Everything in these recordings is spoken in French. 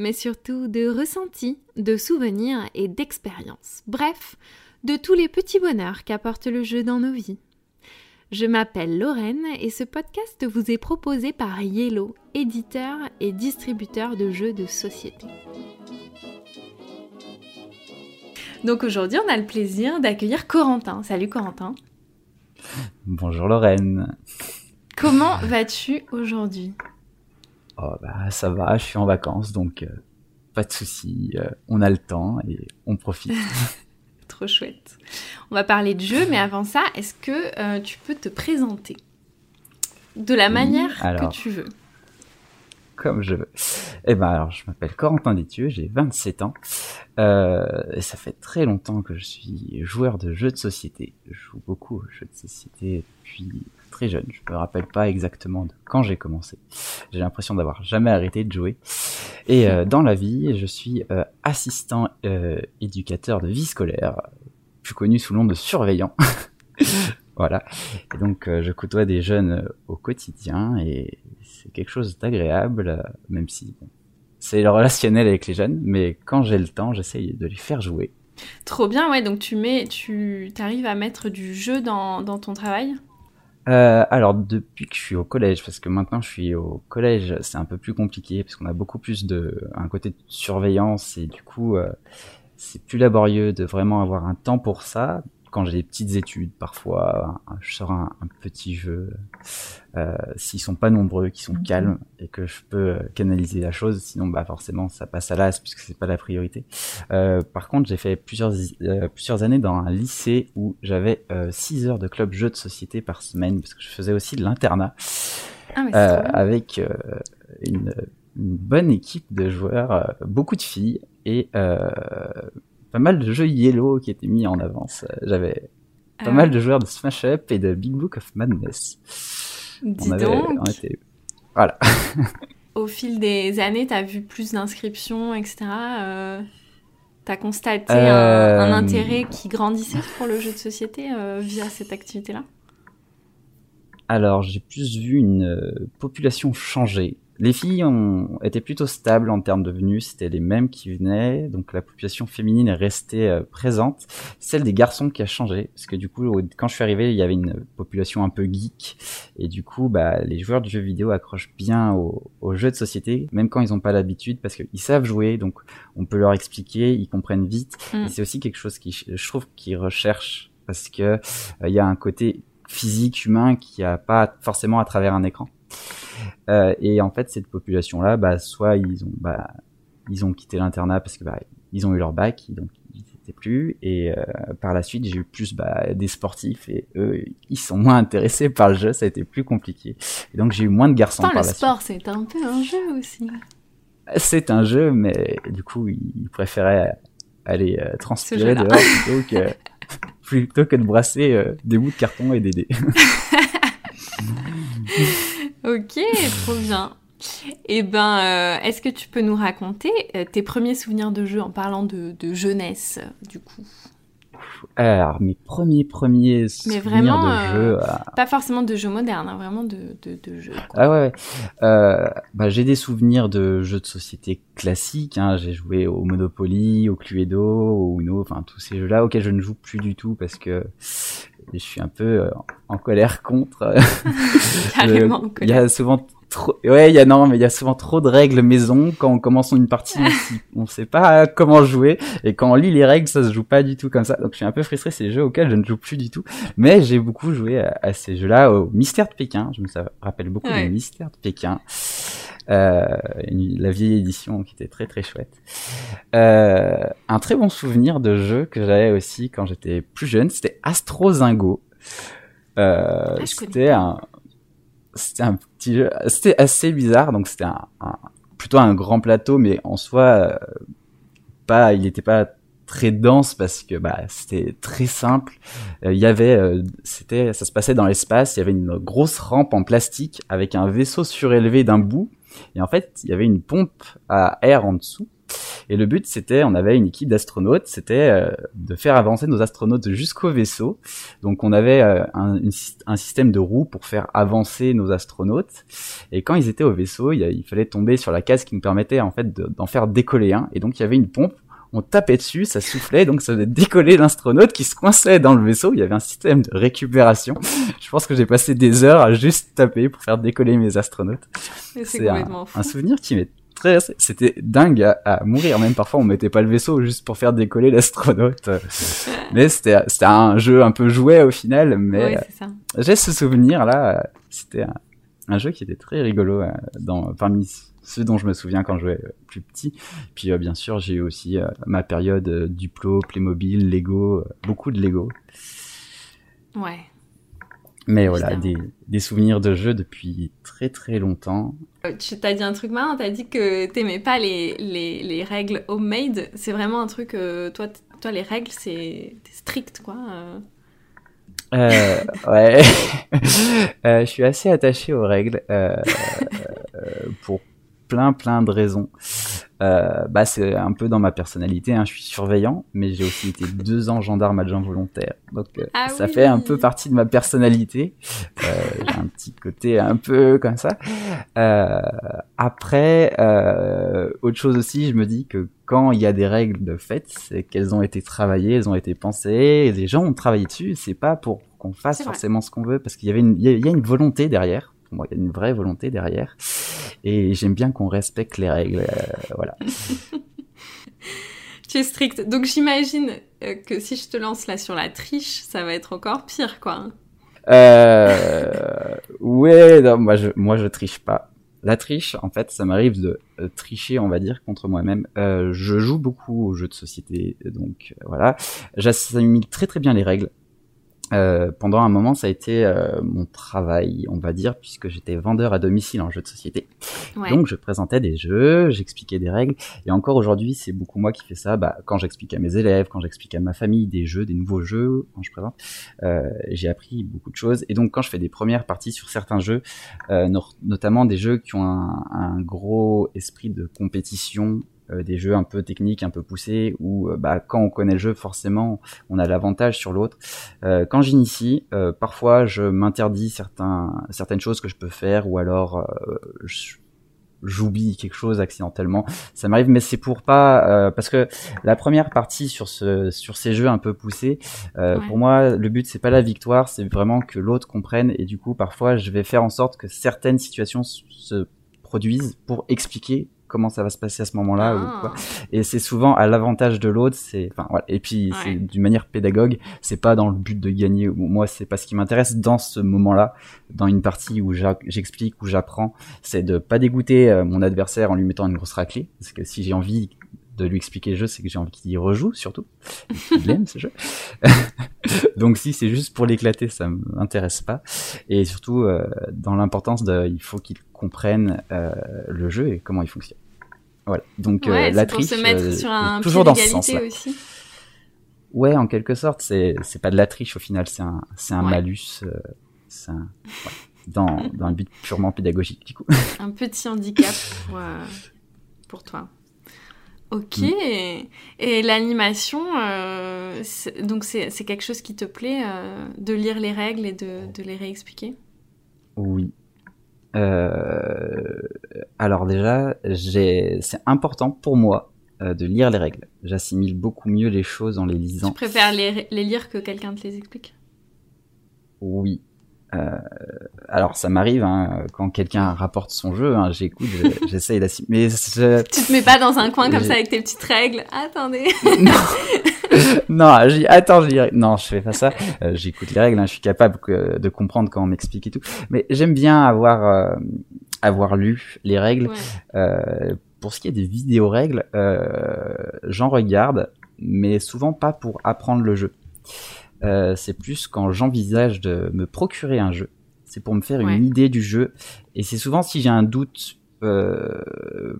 mais surtout de ressentis, de souvenirs et d'expériences. Bref, de tous les petits bonheurs qu'apporte le jeu dans nos vies. Je m'appelle Lorraine et ce podcast vous est proposé par Yellow, éditeur et distributeur de jeux de société. Donc aujourd'hui, on a le plaisir d'accueillir Corentin. Salut Corentin. Bonjour Lorraine. Comment vas-tu aujourd'hui? Oh bah ça va, je suis en vacances donc euh, pas de souci, euh, on a le temps et on profite. Trop chouette. On va parler de jeu, mais avant ça, est-ce que euh, tu peux te présenter? De la Oui, manière alors. que tu veux Comme je veux. Eh ben alors je m'appelle Corentin Détieux, j'ai 27 ans euh, et ça fait très longtemps que je suis joueur de jeux de société. Je joue beaucoup aux jeux de société depuis très jeune. Je me rappelle pas exactement de quand j'ai commencé. J'ai l'impression d'avoir jamais arrêté de jouer. Et euh, dans la vie, je suis euh, assistant euh, éducateur de vie scolaire, plus connu sous le nom de surveillant. voilà. Et donc, je côtoie des jeunes au quotidien et c'est quelque chose d'agréable, même si c'est relationnel avec les jeunes, mais quand j'ai le temps, j'essaye de les faire jouer. Trop bien, ouais. Donc tu mets, tu arrives à mettre du jeu dans, dans ton travail? Euh, alors, depuis que je suis au collège, parce que maintenant je suis au collège, c'est un peu plus compliqué, parce qu'on a beaucoup plus de un côté de surveillance et du coup, euh, c'est plus laborieux de vraiment avoir un temps pour ça. Quand j'ai des petites études, parfois, un- je sors un, un petit jeu, euh, s'ils sont pas nombreux, qui sont calmes et que je peux euh, canaliser la chose. Sinon, bah forcément, ça passe à l'as puisque c'est pas la priorité. Euh, par contre, j'ai fait plusieurs euh, plusieurs années dans un lycée où j'avais 6 heures de club jeux de société par semaine parce que je faisais aussi de l'internat Ah, euh, avec euh, une, une bonne équipe de joueurs, euh, beaucoup de filles et euh, pas mal de jeux yellow qui étaient mis en avance. J'avais pas Ah, mal de joueurs de Smash Up et de Big Book of Madness. Dis on avait, donc, on était- voilà. au fil des années, tu as vu plus d'inscriptions, etc. Euh, tu as constaté un, Euh, un intérêt qui grandissait pour le jeu de société euh, via cette activité-là? Alors, j'ai plus vu une population changer. Les filles ont été plutôt stables en termes de venus, c'était les mêmes qui venaient, donc la population féminine est restée euh, présente. Celle des garçons qui a changé, parce que du coup, quand je suis arrivé, il y avait une population un peu geek, et du coup, bah, les joueurs de jeux vidéo accrochent bien aux, aux jeux de société, même quand ils n'ont pas l'habitude, parce qu'ils savent jouer, donc on peut leur expliquer, ils comprennent vite, Mm. et c'est aussi quelque chose qui, je trouve, qu'ils recherchent, parce que euh, il y a un côté physique humain qui a pas forcément à travers un écran. Euh, et en fait, cette population-là, bah, soit ils ont, bah, ils ont quitté l'internat parce que bah, ils ont eu leur bac, donc ils n'étaient plus. Et euh, par la suite, j'ai eu plus bah, des sportifs et eux, ils sont moins intéressés par le jeu. Ça a été plus compliqué. Et donc j'ai eu moins de garçons Putain, par le la sport, c'est un peu un jeu aussi. C'est un jeu, mais du coup, ils préféraient aller euh, transpirer dehors plutôt que plutôt que de brasser euh, des bouts de carton et des dés. Ok, trop bien. Et ben, euh, est-ce que tu peux nous raconter euh, tes premiers souvenirs de jeu en parlant de, de jeunesse, du coup? Alors, mes premiers premiers souvenirs vraiment, de euh, jeu. Pas forcément de jeux modernes, hein, vraiment de, de, de jeux. quoi. Ah ouais, ouais. Euh, bah, j'ai des souvenirs de jeux de société classiques. Hein. J'ai joué au Monopoly, au Cluedo, au Uno, enfin tous ces jeux-là auxquels je ne joue plus du tout parce que je suis un peu euh, en colère contre. Carrément. Le- Il y a souvent trop. Ouais, il y a non, mais il y a souvent trop de règles maison. Quand on commence une partie, on sait- on sait pas comment jouer, et quand on lit les règles, ça se joue pas du tout comme ça. Donc je suis un peu frustré. C'est des jeux auxquels je ne joue plus du tout. Mais j'ai beaucoup joué à, à ces jeux-là, au Mystère de Pékin. Je me rappelle beaucoup Ouais. du Mystère de Pékin. Euh, une- la vieille édition qui était très très chouette. Euh, un très bon souvenir de jeu que j'avais aussi quand j'étais plus jeune, c'était Astro Zingo. Euh, Ah, c'était un, c'était un petit jeu, c'était assez bizarre, donc c'était un, un- plutôt un grand plateau, mais en soi, euh, pas, il était pas très dense parce que bah c'était très simple. Euh, Il y avait, euh, c'était, ça se passait dans l'espace. Il y avait une grosse rampe en plastique avec un vaisseau surélevé d'un bout. Et en fait, il y avait une pompe à air en dessous. Et le but, c'était, on avait une équipe d'astronautes, c'était euh, de faire avancer nos astronautes jusqu'au vaisseau. Donc, on avait euh, un, un système de roues pour faire avancer nos astronautes. Et quand ils étaient au vaisseau, il, il fallait tomber sur la case qui nous permettait en fait de- d'en faire décoller un. Et donc, il y avait une pompe. On tapait dessus, ça soufflait, donc ça faisait décoller l'astronaute qui se coinçait dans le vaisseau. Il y avait un système de récupération. Je pense que j'ai passé des heures à juste taper pour faire décoller mes astronautes. C'est un, un souvenir qui m'est très, c'était dingue à, à mourir. Même parfois, on mettait pas le vaisseau juste pour faire décoller l'astronaute. mais c'était, c'était un jeu un peu jouet au final. Mais Oui, euh, j'ai ce souvenir là. C'était un, un jeu qui était très rigolo euh, dans, parmi ceux dont je me souviens quand je jouais euh, plus petit. Puis euh, bien sûr, j'ai eu aussi euh, ma période Duplo, Playmobil, Lego, beaucoup de Lego. Ouais. Mais voilà, des, des souvenirs de jeux depuis très très longtemps. Tu t'as dit un truc marrant, t'as dit que t'aimais pas les, les, les règles homemade. C'est vraiment un truc, euh, toi, toi, les règles, c'est strict, quoi. euh. Ouais, Euh, je suis assez attaché aux règles pour plein plein de raisons. Euh, bah c'est un peu dans ma personnalité. Hein. Je suis surveillant, mais j'ai aussi été deux ans gendarme adjoint volontaire, donc euh, Ah ça oui. fait un peu partie de ma personnalité. Euh, j'ai un petit côté un peu comme ça. Euh, après, euh, autre chose aussi, je me dis que quand il y a des règles de fait, c'est qu'elles ont été travaillées, elles ont été pensées, et les gens ont travaillé dessus. C'est pas pour qu'on fasse forcément ce qu'on veut, parce qu'il y avait une, il y a une volonté derrière. Pour moi, il y a une vraie volonté derrière, et j'aime bien qu'on respecte les règles. euh, voilà. Tu es strict. Donc j'imagine euh, que si je te lance là sur la triche, ça va être encore pire, quoi. Euh, ouais, non, moi je, moi je triche pas. La triche, en fait, ça m'arrive de euh, tricher, on va dire, contre moi-même. Euh, je joue beaucoup aux jeux de société, donc voilà. J'assimile très très bien les règles. Euh, pendant un moment, ça a été euh, mon travail, on va dire, puisque j'étais vendeur à domicile en jeux de société. Ouais. Donc je présentais des jeux, j'expliquais des règles, et encore aujourd'hui c'est beaucoup moi qui fais ça. Bah, quand j'explique à mes élèves, quand j'explique à ma famille des jeux, des nouveaux jeux, quand je présente, euh, j'ai appris beaucoup de choses. Et donc quand je fais des premières parties sur certains jeux, euh, no- notamment des jeux qui ont un, un gros esprit de compétition, des jeux un peu techniques, un peu poussés, où euh, bah, quand on connaît le jeu, forcément on a l'avantage sur l'autre. Euh, quand j'initie, euh, parfois je m'interdis certains, certaines choses que je peux faire, ou alors euh, je- j'oublie quelque chose accidentellement. Ça m'arrive, mais c'est pour pas euh, parce que la première partie sur ce sur ces jeux un peu poussés, euh, Ouais. pour moi, le but c'est pas la victoire, c'est vraiment que l'autre comprenne. Et du coup, parfois, je vais faire en sorte que certaines situations se produisent pour expliquer comment ça va se passer à ce moment-là ou Ah. quoi. Et c'est souvent à l'avantage de l'autre. C'est enfin voilà. Et puis Ouais. c'est d'une manière pédagogue. C'est pas dans le but de gagner. Moi, c'est pas ce qui m'intéresse dans ce moment-là, dans une partie où j'explique, où j'apprends c'est de pas dégoûter euh, mon adversaire en lui mettant une grosse raclée. Parce que si j'ai envie de lui expliquer le jeu, c'est que j'ai envie qu'il y rejoue surtout. Il aime ce jeu. Donc si c'est juste pour l'éclater, ça m'intéresse pas. Et surtout euh, dans l'importance de, il faut qu'il comprenne euh, le jeu et comment il fonctionne. Voilà. Donc euh, ouais, la pour triche, se mettre euh, sur un toujours dans ce d'égalité sens-là. aussi. Ouais, en quelque sorte, c'est c'est pas de la triche au final, c'est un c'est un Ouais. malus, c'est un, ouais, dans dans un but purement pédagogique du coup. Un petit handicap pour, pour toi. Ok. Mm. Et l'animation, euh, c'est- donc c'est c'est quelque chose qui te plaît euh, de lire les règles et de, de les réexpliquer? Oui. Euh, alors déjà, c'est important pour moi euh, de lire les règles. J'assimile beaucoup mieux les choses en les Tu lisant. préfères les, les lire que quelqu'un te les explique? Oui. Euh, alors ça m'arrive hein, quand quelqu'un rapporte son jeu, hein, j'écoute, je- j'essaye d'assimiler. Mais je- Tu te mets pas dans un coin comme ça avec tes petites règles. Attendez. non, j'ai attends, j'ai non, je fais pas ça. Euh, J'écoute les règles, hein, je suis capable que- de comprendre quand on m'explique et tout. Mais j'aime bien avoir euh, avoir lu les règles. Ouais. Euh, pour ce qui est des vidéos règles, euh, j'en regarde, mais souvent pas pour apprendre le jeu. Euh, c'est plus quand j'envisage de me procurer un jeu. C'est pour me faire Ouais. une idée du jeu. Et c'est souvent si j'ai un doute euh,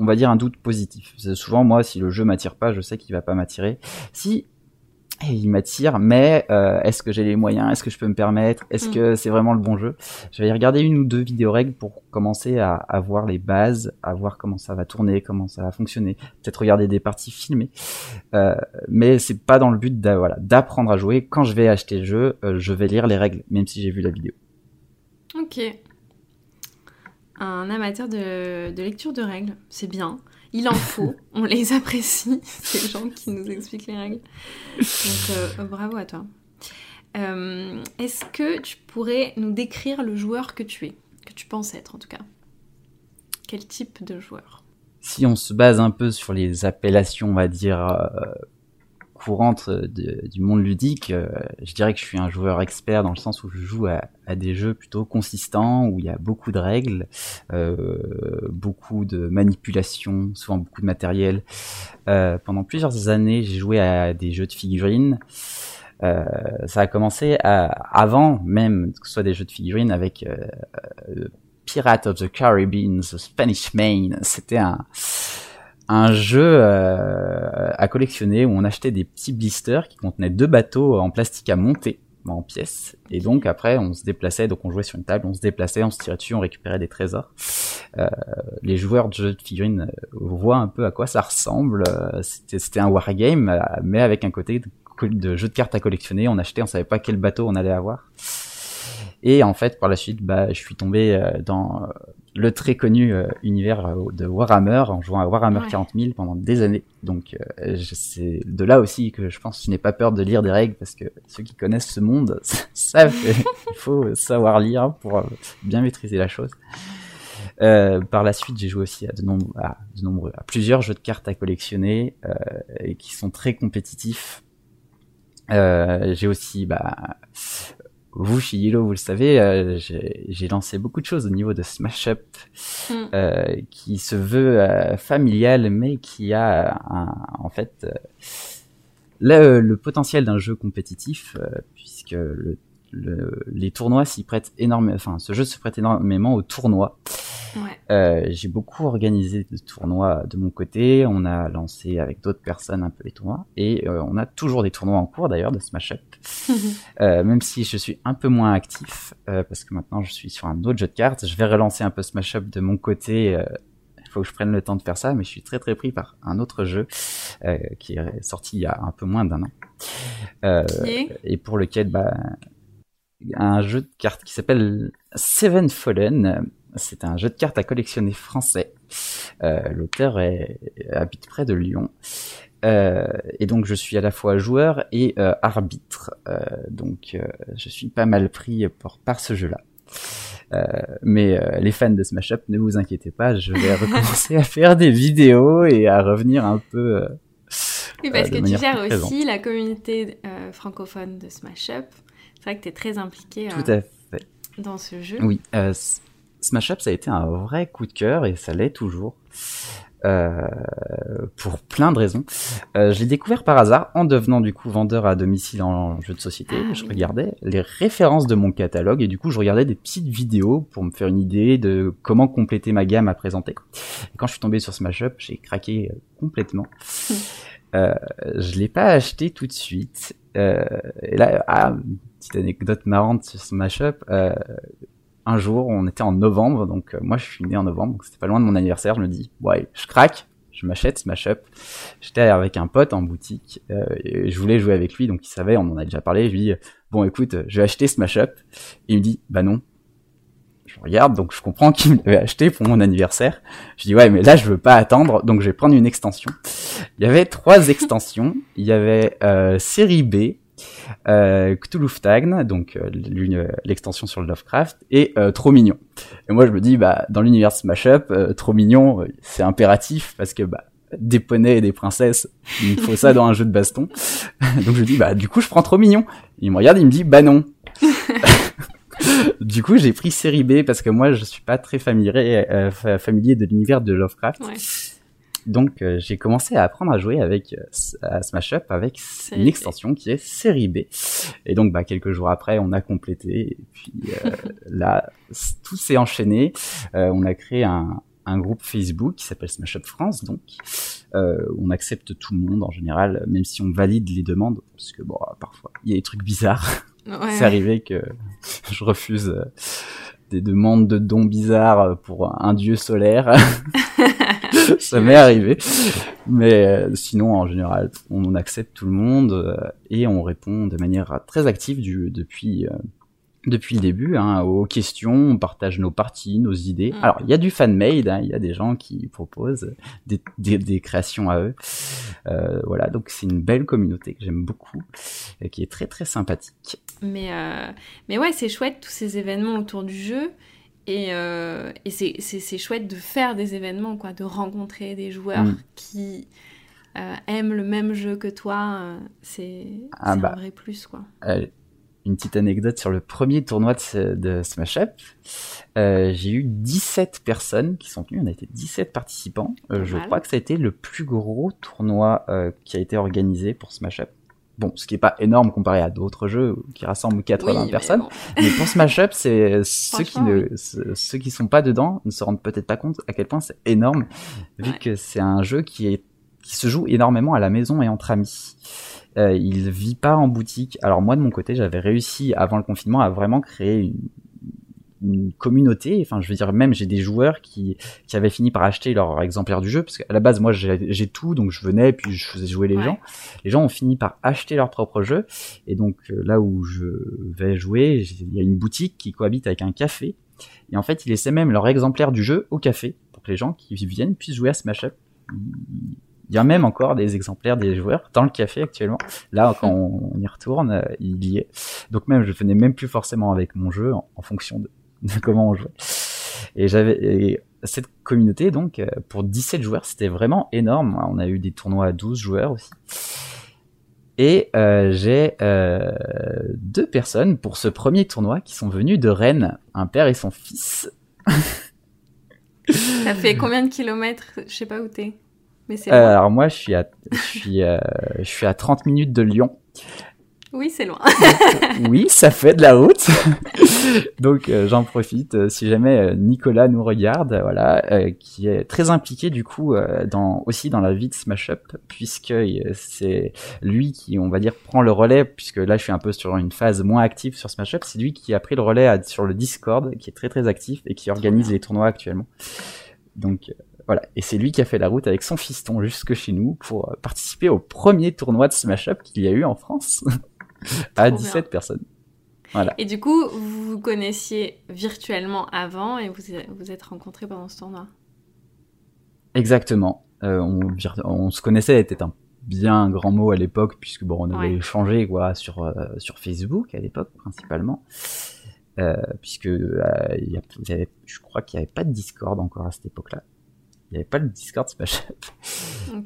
on va dire un doute positif. Souvent, moi, si le jeu m'attire pas, je sais qu'il va pas m'attirer. Si eh, il m'attire, mais euh, est-ce que j'ai les moyens? Est-ce que je peux me permettre? Est-ce Mm. que c'est vraiment le bon jeu? Je vais regarder une ou deux vidéos règles pour commencer à, à voir les bases, à voir comment ça va tourner, comment ça va fonctionner. Peut-être regarder des parties filmées. Euh, mais c'est pas dans le but voilà, d'apprendre à jouer. Quand je vais acheter le jeu, euh, je vais lire les règles, même si j'ai vu la vidéo. Ok. Un amateur de, de lecture de règles, c'est bien. Il en faut, on les apprécie, ces gens qui nous expliquent les règles. Donc euh, bravo à toi. Euh, Est-ce que tu pourrais nous décrire le joueur que tu es Que tu penses être en tout cas? Quel type de joueur? Si on se base un peu sur les appellations, on va dire, euh, courantes de- du monde ludique, euh, je dirais que je suis un joueur expert dans le sens où je joue à, des jeux plutôt consistants, où il y a beaucoup de règles, euh, beaucoup de manipulations, souvent beaucoup de matériel. Euh, pendant plusieurs années, j'ai joué à des jeux de figurines. Euh, ça a commencé avant même que ce soit des jeux de figurines avec euh, euh, Pirate of the Caribbean, The Spanish Main. C'était un, un jeu euh, à collectionner où on achetait des petits blisters qui contenaient deux bateaux en plastique à monter en pièces. Et donc après, on se déplaçait, donc on jouait sur une table, on se déplaçait, on se tirait dessus, on récupérait des trésors. Euh, les joueurs de jeux de figurines euh, voient un peu à quoi ça ressemble. C'était un wargame, mais avec un côté de, jeu de cartes à collectionner. On achetait, on savait pas quel bateau on allait avoir. Et en fait, par la suite, bah, je suis tombé dans le très connu euh, univers euh, de Warhammer en jouant à Warhammer Ouais. 40 000 pendant des années. Donc, euh, je- c'est de là aussi que je pense que je n'ai pas peur de lire des règles parce que ceux qui connaissent ce monde savent qu'il faut savoir lire pour euh, bien maîtriser la chose. Euh, par la suite, j'ai joué aussi à de, nombreux, à de nombreux, à plusieurs jeux de cartes à collectionner euh, et qui sont très compétitifs. Euh, j'ai aussi, bah, vous Yellow, vous le savez, euh, j'ai j'ai lancé beaucoup de choses au niveau de Smash Up, Mm. euh, qui se veut euh, familial, mais qui a un, en fait le, le potentiel d'un jeu compétitif, puisque le, le- les tournois s'y prêtent énormément. Enfin, ce jeu se prête énormément aux tournois. Ouais. Euh, j'ai beaucoup organisé de tournois de mon côté. On a lancé avec d'autres personnes un peu les tournois et euh, on a toujours des tournois en cours d'ailleurs de Smash Up. Euh, même si je suis un peu moins actif parce que maintenant je suis sur un autre jeu de cartes, je vais relancer un peu Smash Up de mon côté. Il faut que je prenne le temps de faire ça, mais je suis très très pris par un autre jeu qui est sorti il y a un peu moins d'un an Qui est? et pour lequel bah un jeu de cartes qui s'appelle Seven Fallen. C'est un jeu de cartes à collectionner français. Euh, L'auteur habite près de Lyon. Euh, et donc je suis à la fois joueur et euh, arbitre. Donc je suis pas mal pris par, par ce jeu-là. Mais les fans de Smash Up, ne vous inquiétez pas, je vais recommencer à faire des vidéos et à revenir un peu. Oui, parce que tu gères aussi la communauté francophone de Smash Up. C'est vrai que tu es très impliqué euh, tout à fait. dans ce jeu. Oui, euh, Smash Up, ça a été un vrai coup de cœur et ça l'est toujours. Euh, pour plein de raisons. Euh, je l'ai découvert par hasard en devenant du coup vendeur à domicile en jeu de société. Ah, je oui. regardais les références de mon catalogue et du coup je regardais des petites vidéos pour me faire une idée de comment compléter ma gamme à présenter. Et quand je suis tombé sur Smash Up, j'ai craqué euh, complètement. Euh, je l'ai pas acheté tout de suite. Euh, et là, ah, petite anecdote marrante sur Smash Up. Euh, un jour, on était en novembre, donc euh, moi je suis né en novembre, donc c'était pas loin de mon anniversaire. Je me dis, ouais, je craque, je m'achète Smash Up. J'étais avec un pote en boutique, euh, et je voulais jouer avec lui, donc il savait, on en a déjà parlé. Je lui dis, bon, écoute, je vais acheter Smash Up. Et il me dit, bah non. Je regarde, donc je comprends qu'il me l'avait acheté pour mon anniversaire. Je dis, ouais, mais là je veux pas attendre, donc je vais prendre une extension. Il y avait trois extensions. Il y avait euh, série B, euh, Cthulhuftagn, donc euh, l'une- l'extension sur le Lovecraft, et euh, Trop Mignon. Et moi je me dis, bah dans l'univers Smash Up, euh, Trop Mignon, euh, c'est impératif parce que bah des poneys et des princesses, il me faut ça dans un jeu de baston. donc je dis, bah du coup je prends Trop Mignon. Il me regarde, il me dit, bah non. du coup j'ai pris série B parce que moi je suis pas très familier, euh, fa- familier de l'univers de Lovecraft. Ouais. Donc euh, j'ai commencé à apprendre à jouer avec euh, à Smash Up avec une extension qui est série B. Et donc bah quelques jours après on a complété et puis euh, là tout s'est enchaîné. Euh, on a créé un, un groupe Facebook qui s'appelle Smash Up France, donc euh, on accepte tout le monde en général, même si on valide les demandes, parce que bon, parfois il y a des trucs bizarres. Ouais. C'est arrivé que je refuse euh, des demandes de dons bizarres pour un dieu solaire. Ça m'est arrivé. Mais euh, sinon, en général, on accepte tout le monde euh, et on répond de manière très active du, depuis euh, depuis le début hein, aux questions. On partage nos parties, nos idées. Mm. Alors, il y a du fan-made, hein, il y a des gens qui proposent des, des, des créations à eux. Voilà, donc c'est une belle communauté que j'aime beaucoup et qui est très très sympathique. Mais, mais ouais, c'est chouette tous ces événements autour du jeu. Et, euh, et c'est- chouette de faire des événements, quoi, de rencontrer des joueurs Mm. qui euh, aiment le même jeu que toi. euh, c'est Ah bah. un vrai plus, quoi. Euh, une petite anecdote sur le premier tournoi de, de Smash Up. J'ai eu 17 personnes qui sont venues, on a été 17 participants. Je crois que ça a été le plus gros tournoi qui a été organisé pour Smash Up. Bon, ce qui est pas énorme comparé à d'autres jeux qui rassemblent 80 Oui, mais personnes. bon. Mais pour Smash Up, c'est ceux qui ne, ceux ceux qui sont pas dedans ne se rendent peut-être pas compte à quel point c'est énorme, vu Ouais. que c'est un jeu qui est qui se joue énormément à la maison et entre amis. Euh, il vit pas en boutique. Alors moi de mon côté, j'avais réussi avant le confinement à vraiment créer une, une communauté. Enfin, je veux dire, même j'ai des joueurs qui qui avaient fini par acheter leur exemplaire du jeu parce qu'à la base, moi j'ai tout, donc je venais puis je faisais jouer les Ouais. gens. Les gens ont fini par acheter leur propre jeu et donc euh, là où je vais jouer, il y a une boutique qui cohabite avec un café. Et en fait, ils laissaient même leur exemplaire du jeu au café pour que les gens qui viennent puissent jouer à Smash Up. Il y a même encore des exemplaires des joueurs dans le café actuellement. Là, quand on y retourne, euh, il y est. Donc même, je venais même plus forcément avec mon jeu en, en fonction de, de comment on jouait. Et j'avais et cette communauté, donc, euh, pour 17 joueurs, c'était vraiment énorme. On a eu des tournois à 12 joueurs aussi. Et euh, j'ai euh, deux personnes pour ce premier tournoi qui sont venues de Rennes, un père et son fils. Ça fait combien de kilomètres? Je sais pas où t'es. Mais Euh, alors moi, je suis à, je suis, je suis à 30 minutes de Lyon. Oui, c'est loin. Oui, ça fait de la route. Donc euh, j'en profite euh, si jamais euh, Nicolas nous regarde, euh, voilà, euh, qui est très impliqué du coup euh, dans aussi dans la vie de Smash Up, puisque euh, c'est lui qui, on va dire, prend le relais, puisque là je suis un peu sur une phase moins active sur Smash Up, c'est lui qui a pris le relais à- sur le Discord, qui est très très actif et qui organise les tournois actuellement. Donc euh, voilà, et c'est lui qui a fait la route avec son fiston jusque chez nous pour euh, participer au premier tournoi de Smash Up qu'il y a eu en France à Trop 17 personnes. Voilà. Et du coup, vous vous connaissiez virtuellement avant et vous vous êtes rencontrés pendant ce tournoi. Exactement. Euh, on, se connaissait, était un bien grand mot à l'époque, puisque bon, on avait Ouais. échangé quoi sur euh, sur Facebook à l'époque principalement, euh, puisque il y a- il y avait, je crois qu'il n'y avait pas de Discord encore à cette époque-là. Il n'y avait pas de Discord Smash Up.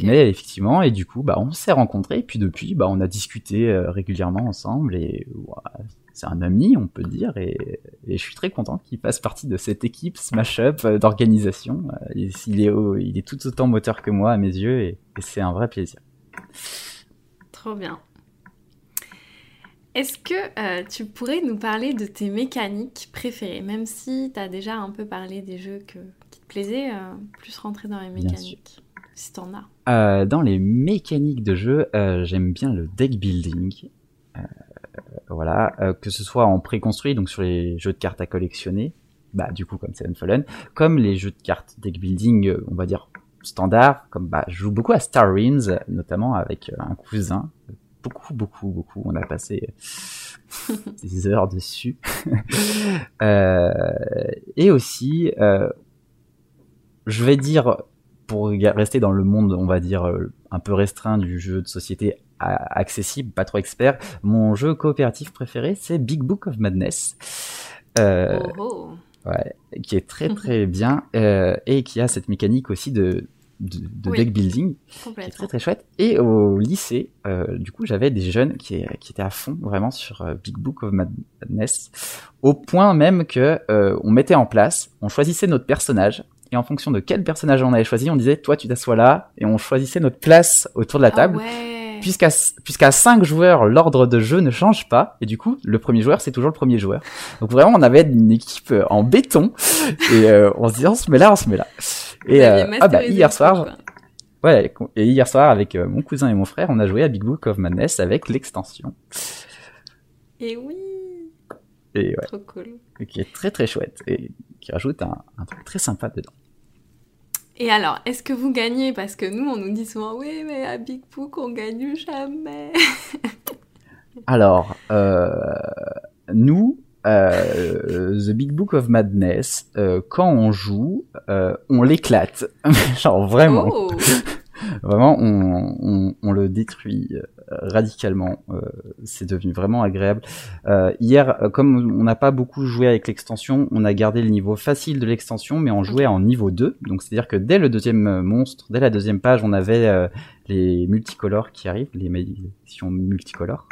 Mais effectivement, et du coup, bah, on s'est rencontrés, et puis depuis, bah, on a discuté euh, régulièrement ensemble, et c'est un ami, on peut dire, et, et je suis très content qu'il fasse partie de cette équipe Smash Up euh, d'organisation. Euh, il, il est, il est tout autant moteur que moi à mes yeux, et, et c'est un vrai plaisir. Trop bien. Est-ce que euh, tu pourrais nous parler de tes mécaniques préférées, même si tu as déjà un peu parlé des jeux que, plaisaient, euh, plus rentrer dans les mécaniques, si t'en as. Euh, dans les mécaniques de jeu, euh, j'aime bien le deck building. Voilà, que ce soit en préconstruit, donc sur les jeux de cartes à collectionner, bah du coup comme Seven Fallen, comme les jeux de cartes deck building, on va dire standard, comme bah je joue beaucoup à Star Realms, notamment avec un cousin, beaucoup beaucoup beaucoup, on a passé des heures dessus, Euh, et aussi, euh, je vais dire pour rester dans le monde, on va dire, euh, un peu restreint du jeu de société accessible, pas trop expert, mon jeu coopératif préféré, c'est Big Book of Madness. Euh, oh, oh. ouais, qui est très très bien euh, et qui a cette mécanique aussi de, de, de Oui. deck building qui est très très chouette. Et au lycée, euh, du coup, j'avais des jeunes qui, qui étaient à fond vraiment sur Big Book of Madness, au point même que on mettait en place, on choisissait notre personnage. Et en fonction de quel personnage on avait choisi, on disait, toi tu t'assois là, et on choisissait notre place autour de la table. Ah ouais. puisqu'à puisqu'à 5 joueurs, l'ordre de jeu ne change pas. Et du coup, le premier joueur, c'est toujours le premier joueur. Donc vraiment, on avait une équipe euh, en béton. Et euh, on se dit, on se met là, on se met là. Et euh, ah bah, hier soir, ouais, et hier soir, avec euh, mon cousin et mon frère, on a joué à Big Book of Madness avec l'extension. Et oui, Et ouais, trop cool. qui est très très chouette. Et qui rajoute un, un truc très sympa dedans. Et alors, est-ce que vous gagnez? Parce que nous, on nous dit souvent, oui, mais à Big Book, on gagne jamais. Alors, euh, nous, euh, The Big Book of Madness, euh, quand on joue, on l'éclate. Genre vraiment, Oh vraiment, on, on, on le détruit radicalement. Euh, c'est devenu vraiment agréable. Euh, hier, euh, comme on n'a pas beaucoup joué avec l'extension, on a gardé le niveau facile de l'extension, mais on jouait en niveau 2. Donc c'est-à-dire que dès le deuxième monstre, dès la deuxième page, on avait euh, les multicolores qui arrivent, les malédictions multicolores.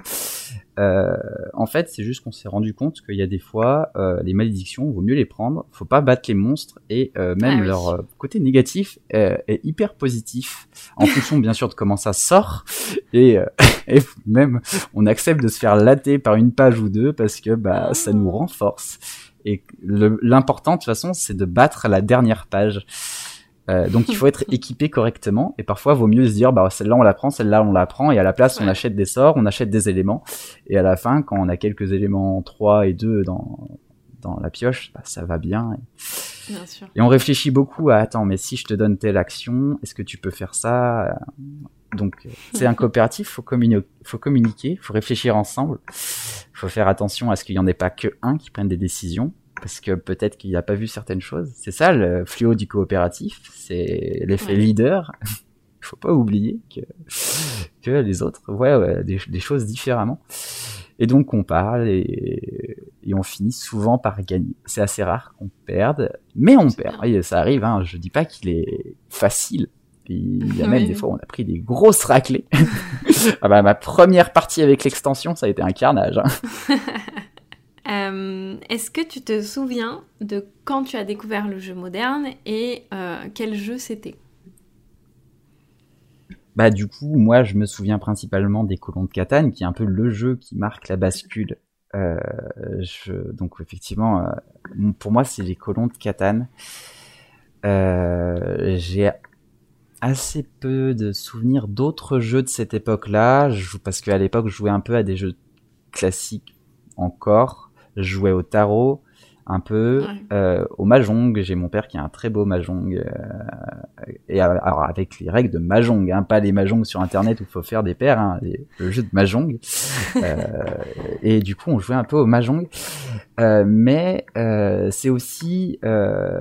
Euh, en fait, c'est juste qu'on s'est rendu compte qu'il y a des fois, euh, les malédictions, vaut mieux les prendre. Faut pas battre les monstres et euh, même Ah oui. leur euh, côté négatif euh, est hyper positif en fonction bien sûr de comment ça sort et, euh, et même on accepte de se faire latter par une page ou deux parce que bah Ah. ça nous renforce. Et l'important de toute façon, c'est de battre la dernière page. Euh, donc il faut être équipé correctement. Et parfois vaut mieux se dire bah celle-là on la prend, celle-là on la prend. Et à la place on achète des sorts, on achète des éléments. Et à la fin quand on a quelques éléments 3 et 2 dans dans la pioche, bah, ça va bien. Bien sûr. et on réfléchit beaucoup à attends mais si je te donne telle action, est-ce que tu peux faire ça? Donc euh, c'est un coopératif, faut communiquer, faut communiquer, faut réfléchir ensemble. Faut faire attention à ce qu'il y en ait pas que un qui prenne des décisions parce que peut-être qu'il n'a pas vu certaines choses. C'est ça le fléau du coopératif, c'est l'effet Ouais. leader. Il faut pas oublier que que les autres voient ouais, des, des choses différemment. Et donc on parle et, et on finit souvent par gagner. C'est assez rare qu'on perde, mais on perd. Et ça arrive. Hein. Je dis pas qu'il est facile. Il y a même Oui. des fois où on a pris des grosses raclées. ah bah, ma première partie avec l'extension, ça a été un carnage. hein. Euh, Est-ce que tu te souviens de quand tu as découvert le jeu moderne et euh, quel jeu c'était? Bah du coup, moi, je me souviens principalement des colons de Catane, qui est un peu le jeu qui marque la bascule. Euh, donc effectivement, pour moi, c'est les colons de Catane. J'ai assez peu de souvenirs d'autres jeux de cette époque-là, parce qu'à l'époque, je jouais un peu à des jeux classiques encore. Je jouais au tarot un peu, Ouais. euh, au mahjong. J'ai mon père qui a un très beau mahjong, euh, et alors avec les règles de mahjong, hein, pas les mahjong sur internet où il faut faire des paires, hein, les- le jeu de mahjong. Euh, et du coup, on jouait un peu au mahjong. Euh, mais euh, c'est aussi euh,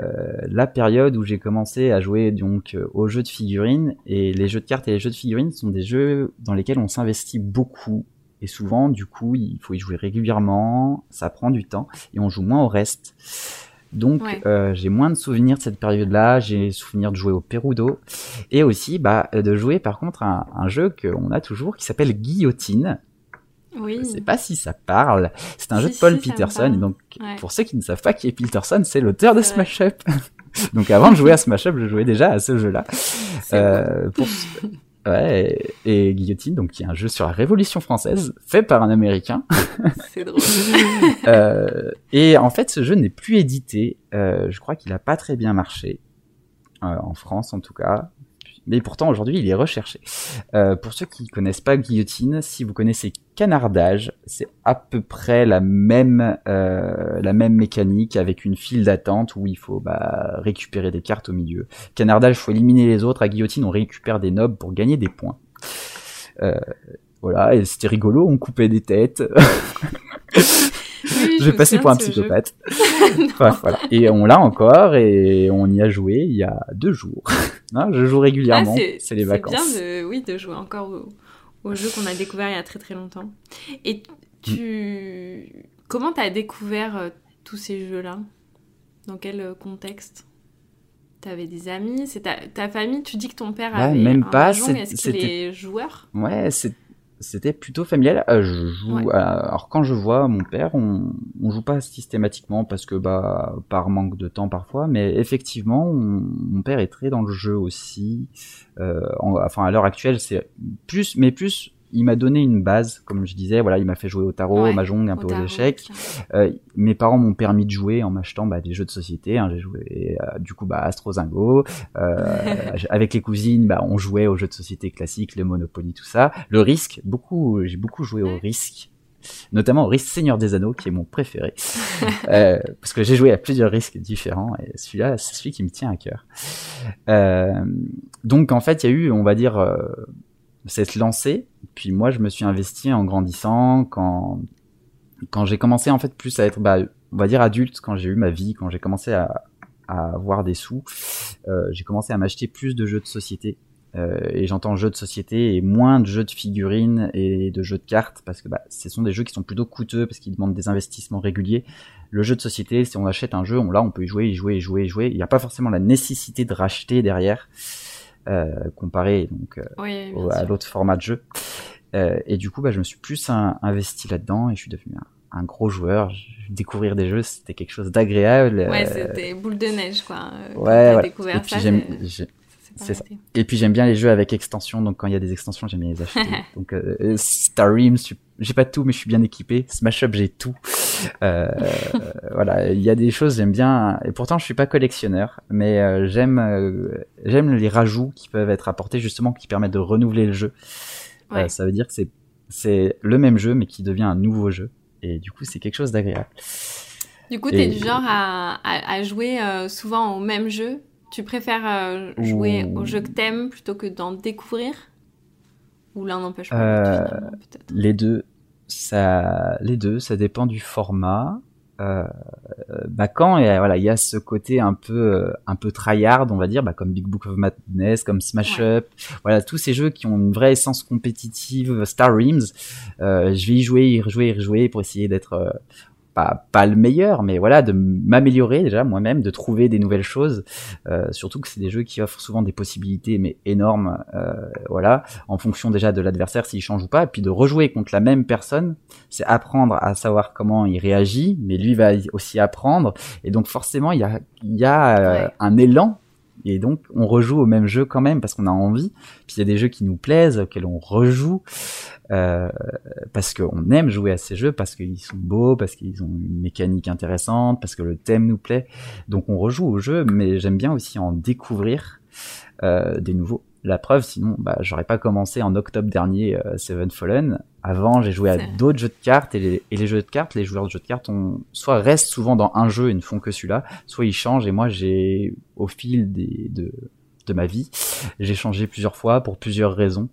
la période où j'ai commencé à jouer donc aux jeux de figurines et les jeux de cartes et les jeux de figurines sont des jeux dans lesquels on s'investit beaucoup et souvent du coup il faut y jouer régulièrement, ça prend du temps et on joue moins au reste. Donc Ouais. euh, j'ai moins de souvenirs de cette période-là, j'ai souvenir de jouer au Perudo et aussi bah de jouer par contre un, un jeu qu'on a toujours qui s'appelle Guillotine. Oui. Je sais pas si ça parle. C'est un Si, jeu de Paul si, Peterson. Et donc, Ouais. pour ceux qui ne savent pas qui est Peterson, c'est l'auteur de. Smash Up. donc, avant de jouer à Smash Up, je jouais déjà à ce jeu-là. Euh, pour... Ouais, et, Guillotine, donc qui est un jeu sur la Révolution française, fait par un Américain. C'est drôle. Euh, et en fait, ce jeu n'est plus édité. Euh, je crois qu'il a pas très bien marché euh, en France, en tout cas. Mais pourtant, aujourd'hui, il est recherché. Euh, pour ceux qui connaissent pas Guillotine, si vous connaissez Canardage, c'est à peu près la même euh, la même mécanique avec une file d'attente où il faut bah, récupérer des cartes au milieu. Canardage, faut éliminer les autres. À Guillotine, on récupère des nobles pour gagner des points. Euh, voilà, et c'était rigolo. On coupait des têtes. Oui, je me vais passer souviens pour un psychopathe. Bref, voilà. Et on l'a encore et on y a joué il y a deux jours. Je joue régulièrement. Ah, c'est les vacances. C'est bien de, oui, de jouer encore au, au jeu qu'on a découvert il y a très très longtemps. Et tu... Comment t'as découvert euh, tous ces jeux-là? Dans quel euh, contexte? T'avais des amis? C'est ta, ta famille? Tu dis que ton père Ouais, avait même un pas, mahjong. c'est- Est-ce qu'il est joueur? Ouais, c'est- c'était plutôt familial. Euh, je joue. Ouais. euh, alors quand je vois mon père, on, on joue pas systématiquement parce que bah par manque de temps parfois, mais effectivement, on- mon père est très dans le jeu aussi. Euh, en- enfin à l'heure actuelle, c'est plus, mais plus il m'a donné une base, comme je disais. Voilà, il m'a fait jouer au tarot, Ouais, au mahjong, un au peu tarot, aux échecs. Euh, mes parents m'ont permis de jouer en m'achetant bah, des jeux de société. hein. J'ai joué euh, du coup bah, Astrozingo. Euh, avec les cousines, bah, on jouait aux jeux de société classiques, le Monopoly, tout ça. Le Risque, beaucoup, j'ai beaucoup joué au Risque. Notamment au Risque Seigneur des Anneaux, qui est mon préféré. Euh, parce que j'ai joué à plusieurs risques différents, et celui-là, c'est celui qui me tient à cœur. Euh, donc en fait, il y a eu, on va dire, euh, cette lancée. Puis moi, je me suis investi en grandissant, quand quand j'ai commencé en fait plus à être, bah, on va dire adulte, quand j'ai eu ma vie, quand j'ai commencé à, à avoir des sous, euh, j'ai commencé à m'acheter plus de jeux de société. Euh, et j'entends jeux de société et moins de jeux de figurines et de jeux de cartes parce que bah, ce sont des jeux qui sont plutôt coûteux parce qu'ils demandent des investissements réguliers. Le jeu de société, si on achète un jeu, on, là on peut y jouer, y jouer, y jouer, y jouer. Il n'y a pas forcément la nécessité de racheter derrière comparé donc euh, Oui, bien au- à l'autre format de jeu. Euh, et du coup, bah, je me suis plus un- investi là-dedans et je suis devenu un, un gros joueur. Découvrir des jeux, c'était quelque chose d'agréable. Ouais, Euh, c'était boule de neige, quoi. Euh, quand ouais, t'as voilà. découvert Et puis ça, j'aime, c'est- ça. et puis j'aime bien les jeux avec extension. Donc quand il y a des extensions, j'aime bien les acheter. donc euh, je suis- j'ai pas tout, mais je suis bien équipé. Smash Up, j'ai tout. Euh, voilà, il y a des choses j'aime bien. Et pourtant, je suis pas collectionneur, mais euh, j'aime euh, j'aime les rajouts qui peuvent être apportés justement, qui permettent de renouveler le jeu. Ouais. Euh, ça veut dire que c'est c'est le même jeu, mais qui devient un nouveau jeu. Et du coup, c'est quelque chose d'agréable. Du coup, t'es Et- du genre à, à, à jouer euh, souvent au même jeu Tu préfères euh, jouer Ouh. au jeu que t'aimes plutôt que d'en découvrir? Ou l'un n'empêche pas Euh, l'autre, finalement, peut-être? Les deux, ça, les deux, ça dépend du format. Euh, bah quand et, voilà, il y a ce côté un peu, euh, un peu tryhard, on va dire, bah comme Big Book of Madness, comme Smash Ouais. Up, voilà, tous ces jeux qui ont une vraie essence compétitive, Star Realms, euh, je vais y jouer, y rejouer, y rejouer pour essayer d'être euh, pas, pas le meilleur, mais voilà, de m'améliorer déjà moi-même, de trouver des nouvelles choses. Euh, surtout que c'est des jeux qui offrent souvent des possibilités mais énormes, euh, voilà, en fonction déjà de l'adversaire s'il change ou pas, et puis de rejouer contre la même personne, c'est apprendre à savoir comment il réagit, mais lui va aussi apprendre, et donc forcément il y a, il y a euh, Ouais. un élan. Et donc, on rejoue au même jeu quand même parce qu'on a envie. Puis il y a des jeux qui nous plaisent, auxquels on rejoue. Euh, parce qu'on aime jouer à ces jeux, parce qu'ils sont beaux, parce qu'ils ont une mécanique intéressante, parce que le thème nous plaît. Donc on rejoue au jeu, mais j'aime bien aussi en découvrir euh, des nouveaux. La preuve, sinon, bah, j'aurais pas commencé en octobre dernier euh, Seven Fallen. Avant, j'ai joué à d'autres jeux de cartes et les, et les jeux de cartes, les joueurs de jeux de cartes, ont, soit restent souvent dans un jeu et ne font que celui-là, soit ils changent. Et moi, j'ai au fil des, de, de ma vie, j'ai changé plusieurs fois pour plusieurs raisons.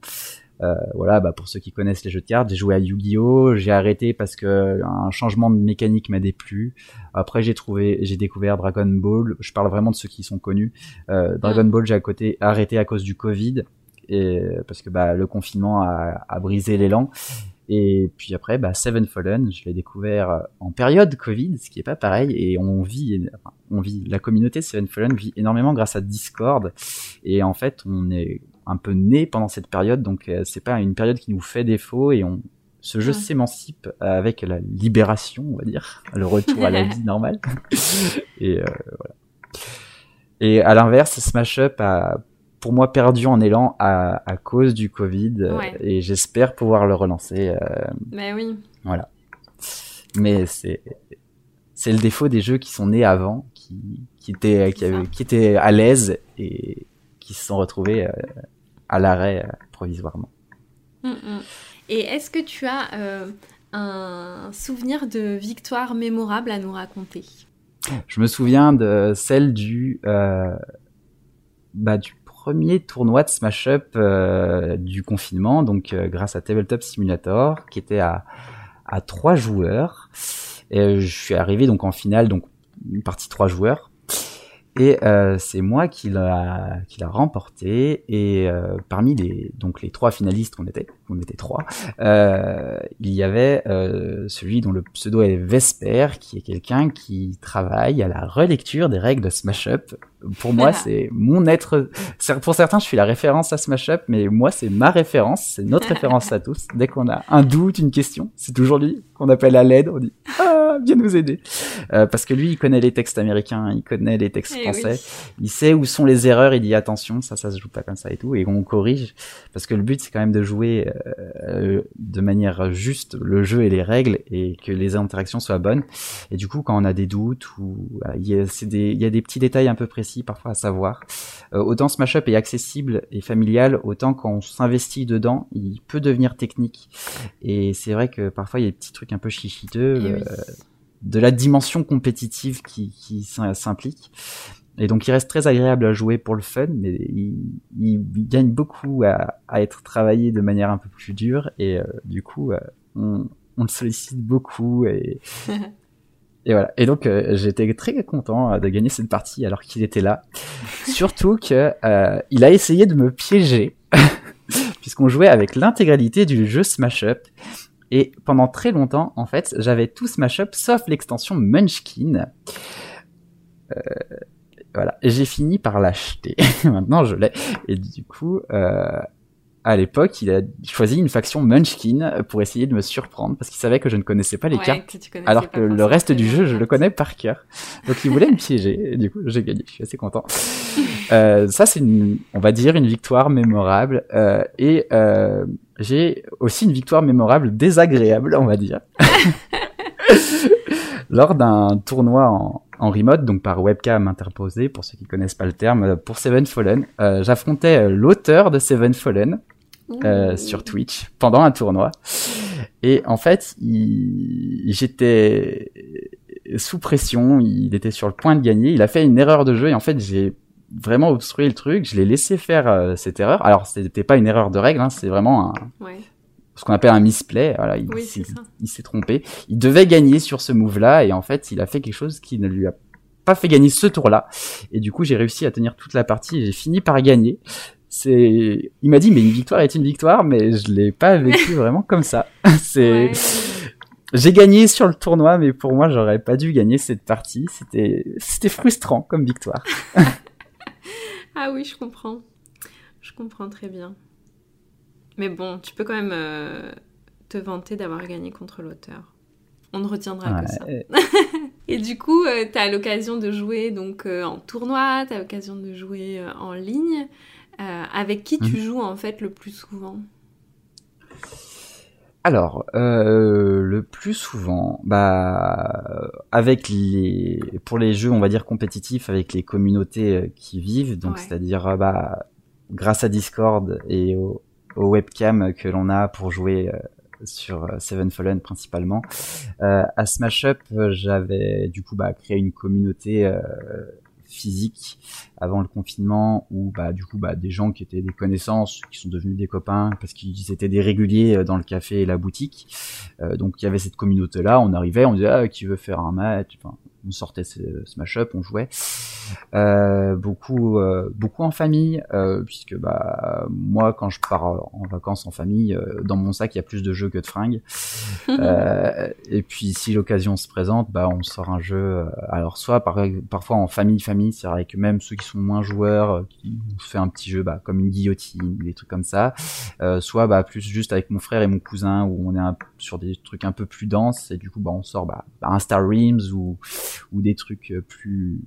Euh, voilà, bah pour ceux qui connaissent les jeux de cartes, j'ai joué à Yu-Gi-Oh, j'ai arrêté parce que un changement de mécanique m'a déplu. Après, j'ai trouvé, j'ai découvert Dragon Ball. Je parle vraiment de ceux qui sont connus. Euh, Dragon Ball, j'ai à côté arrêté à cause du Covid et parce que bah le confinement a, a brisé l'élan. Et puis après, bah Seven Fallen, je l'ai découvert en période Covid, ce qui est pas pareil. Et on vit, on vit, la communauté Seven Fallen vit énormément grâce à Discord. Et en fait, on est un peu né pendant cette période, donc euh, c'est pas une période qui nous fait défaut et on ce jeu Ouais. s'émancipe avec la libération, on va dire, le retour à la vie normale. et euh, voilà. Et à l'inverse, Smash Up a pour moi perdu en élan à, à cause du Covid euh, Ouais. et j'espère pouvoir le relancer. euh, Mais oui. voilà. Mais c'est c'est le défaut des jeux qui sont nés avant, qui qui étaient qui, avaient- qui étaient à l'aise et qui se sont retrouvés euh, à l'arrêt euh, provisoirement. Mm, mm. Et est-ce que tu as euh, un souvenir de victoire mémorable à nous raconter? Je me souviens de celle du euh, bah du premier tournoi de Smash Up euh, du confinement, donc euh, grâce à Tabletop Simulator, qui était à à trois joueurs. Et je suis arrivé donc en finale, donc une partie trois joueurs. Et euh, c'est moi qui l'a remporté. Et euh, parmi les donc les trois finalistes qu'on était, on était trois, euh, il y avait celui dont le pseudo est Vesper, qui est quelqu'un qui travaille à la relecture des règles de Smash Up. Pour moi, c'est mon être. Pour certains, je suis la référence à Smash Up, mais moi, c'est ma référence, c'est notre référence à tous. Dès qu'on a un doute, une question, c'est toujours lui qu'on appelle à l'aide. On dit ah viens, nous aider. Euh, parce que lui, il connaît les textes américains, il connaît les textes Eh français, il sait où sont les erreurs, il dit attention, ça, ça se joue pas comme ça et tout, et on corrige. Parce que le but, c'est quand même de jouer euh, de manière juste le jeu et les règles, et que les interactions soient bonnes. Et du coup, quand on a des doutes, ou euh, il y, a, c'est des, il y a des petits détails un peu précis parfois à savoir. Euh, autant Smash Up est accessible et familial, autant quand on s'investit dedans, il peut devenir technique. Et c'est vrai que parfois il y a des petits trucs un peu chichiteux, oui. euh, de la dimension compétitive qui, qui s'im- s'implique. Et donc il reste très agréable à jouer pour le fun, mais il, il gagne beaucoup à, à être travaillé de manière un peu plus dure. Et euh, du coup, on, on le sollicite beaucoup et et voilà. Et donc euh, j'étais très content euh, de gagner cette partie alors qu'il était là. Surtout que euh, il a essayé de me piéger puisqu'on jouait avec l'intégralité du jeu Smash Up. Et pendant très longtemps, en fait, j'avais tout Smash Up sauf l'extension Munchkin. Euh, voilà. J'ai fini par l'acheter. Maintenant, je l'ai. Et du coup, euh, à l'époque, il a choisi une faction Munchkin pour essayer de me surprendre parce qu'il savait que je ne connaissais pas les Ouais, cartes. que Alors que le reste du jeu, je le connais par cœur. Donc il voulait me piéger, et du coup j'ai gagné, je suis assez content. Euh, ça c'est une, on va dire une victoire mémorable. Euh, et euh, j'ai aussi une victoire mémorable désagréable, on va dire. Lors d'un tournoi en, en remote, donc par webcam interposée, pour ceux qui connaissent pas le terme, euh, pour Seven Fallen, euh, j'affrontais euh, l'auteur de Seven Fallen, euh, sur Twitch pendant un tournoi. Et en fait, il... j'étais sous pression, il était sur le point de gagner, il a fait une erreur de jeu et en fait j'ai vraiment obstrué le truc, je l'ai laissé faire euh, cette erreur. Alors c'était pas une erreur de règle, hein, c'est vraiment un, Ouais. Ce qu'on appelle un misplay. Voilà, il Oui, s'est- il trompé. Il devait gagner sur ce move-là et en fait il a fait quelque chose qui ne lui a pas fait gagner ce tour-là. Et du coup j'ai réussi à tenir toute la partie et j'ai fini par gagner. C'est, il m'a dit mais une victoire est une victoire, mais je l'ai pas vécu vraiment comme ça. C'est, Ouais. j'ai gagné sur le tournoi, mais pour moi j'aurais pas dû gagner cette partie. C'était, c'était frustrant comme victoire. Ah oui, je comprends. Je comprends très bien. Mais bon, tu peux quand même euh, te vanter d'avoir gagné contre l'auteur. On ne retiendra que ça. Et du coup, tu as l'occasion de jouer donc euh, en tournoi, tu as l'occasion de jouer euh, en ligne. Euh, avec qui tu Mhm. joues en fait le plus souvent? Alors, euh, le plus souvent, bah, euh, avec les, pour les jeux, on va dire compétitifs, avec les communautés euh, qui vivent, donc Ouais. c'est-à-dire, euh, bah, grâce à Discord et au, au webcam que l'on a pour jouer euh, sur euh, Seven Fallen principalement. Euh, à Smash Up, j'avais du coup bah, créé une communauté physique avant le confinement où bah du coup bah des gens qui étaient des connaissances qui sont devenus des copains parce qu'ils étaient des réguliers euh, dans le café et la boutique. Euh, donc il y avait cette communauté là on arrivait on disait ah, qui veut faire un match? Enfin on sortait ce smash up on jouait. Euh, beaucoup euh, beaucoup en famille euh, puisque bah moi quand je pars en vacances en famille euh, dans mon sac il y a plus de jeux que de fringues. Euh, et puis si l'occasion se présente, bah on sort un jeu. alors soit par, parfois en famille, famille, c'est vrai que même ceux qui sont moins joueurs, euh, qui on se fait un petit jeu, bah comme une guillotine, des trucs comme ça. Euh, soit bah plus juste avec mon frère et mon cousin où on est un, sur des trucs un peu plus denses et du coup bah on sort bah, un Star Realms ou ou des trucs euh, plus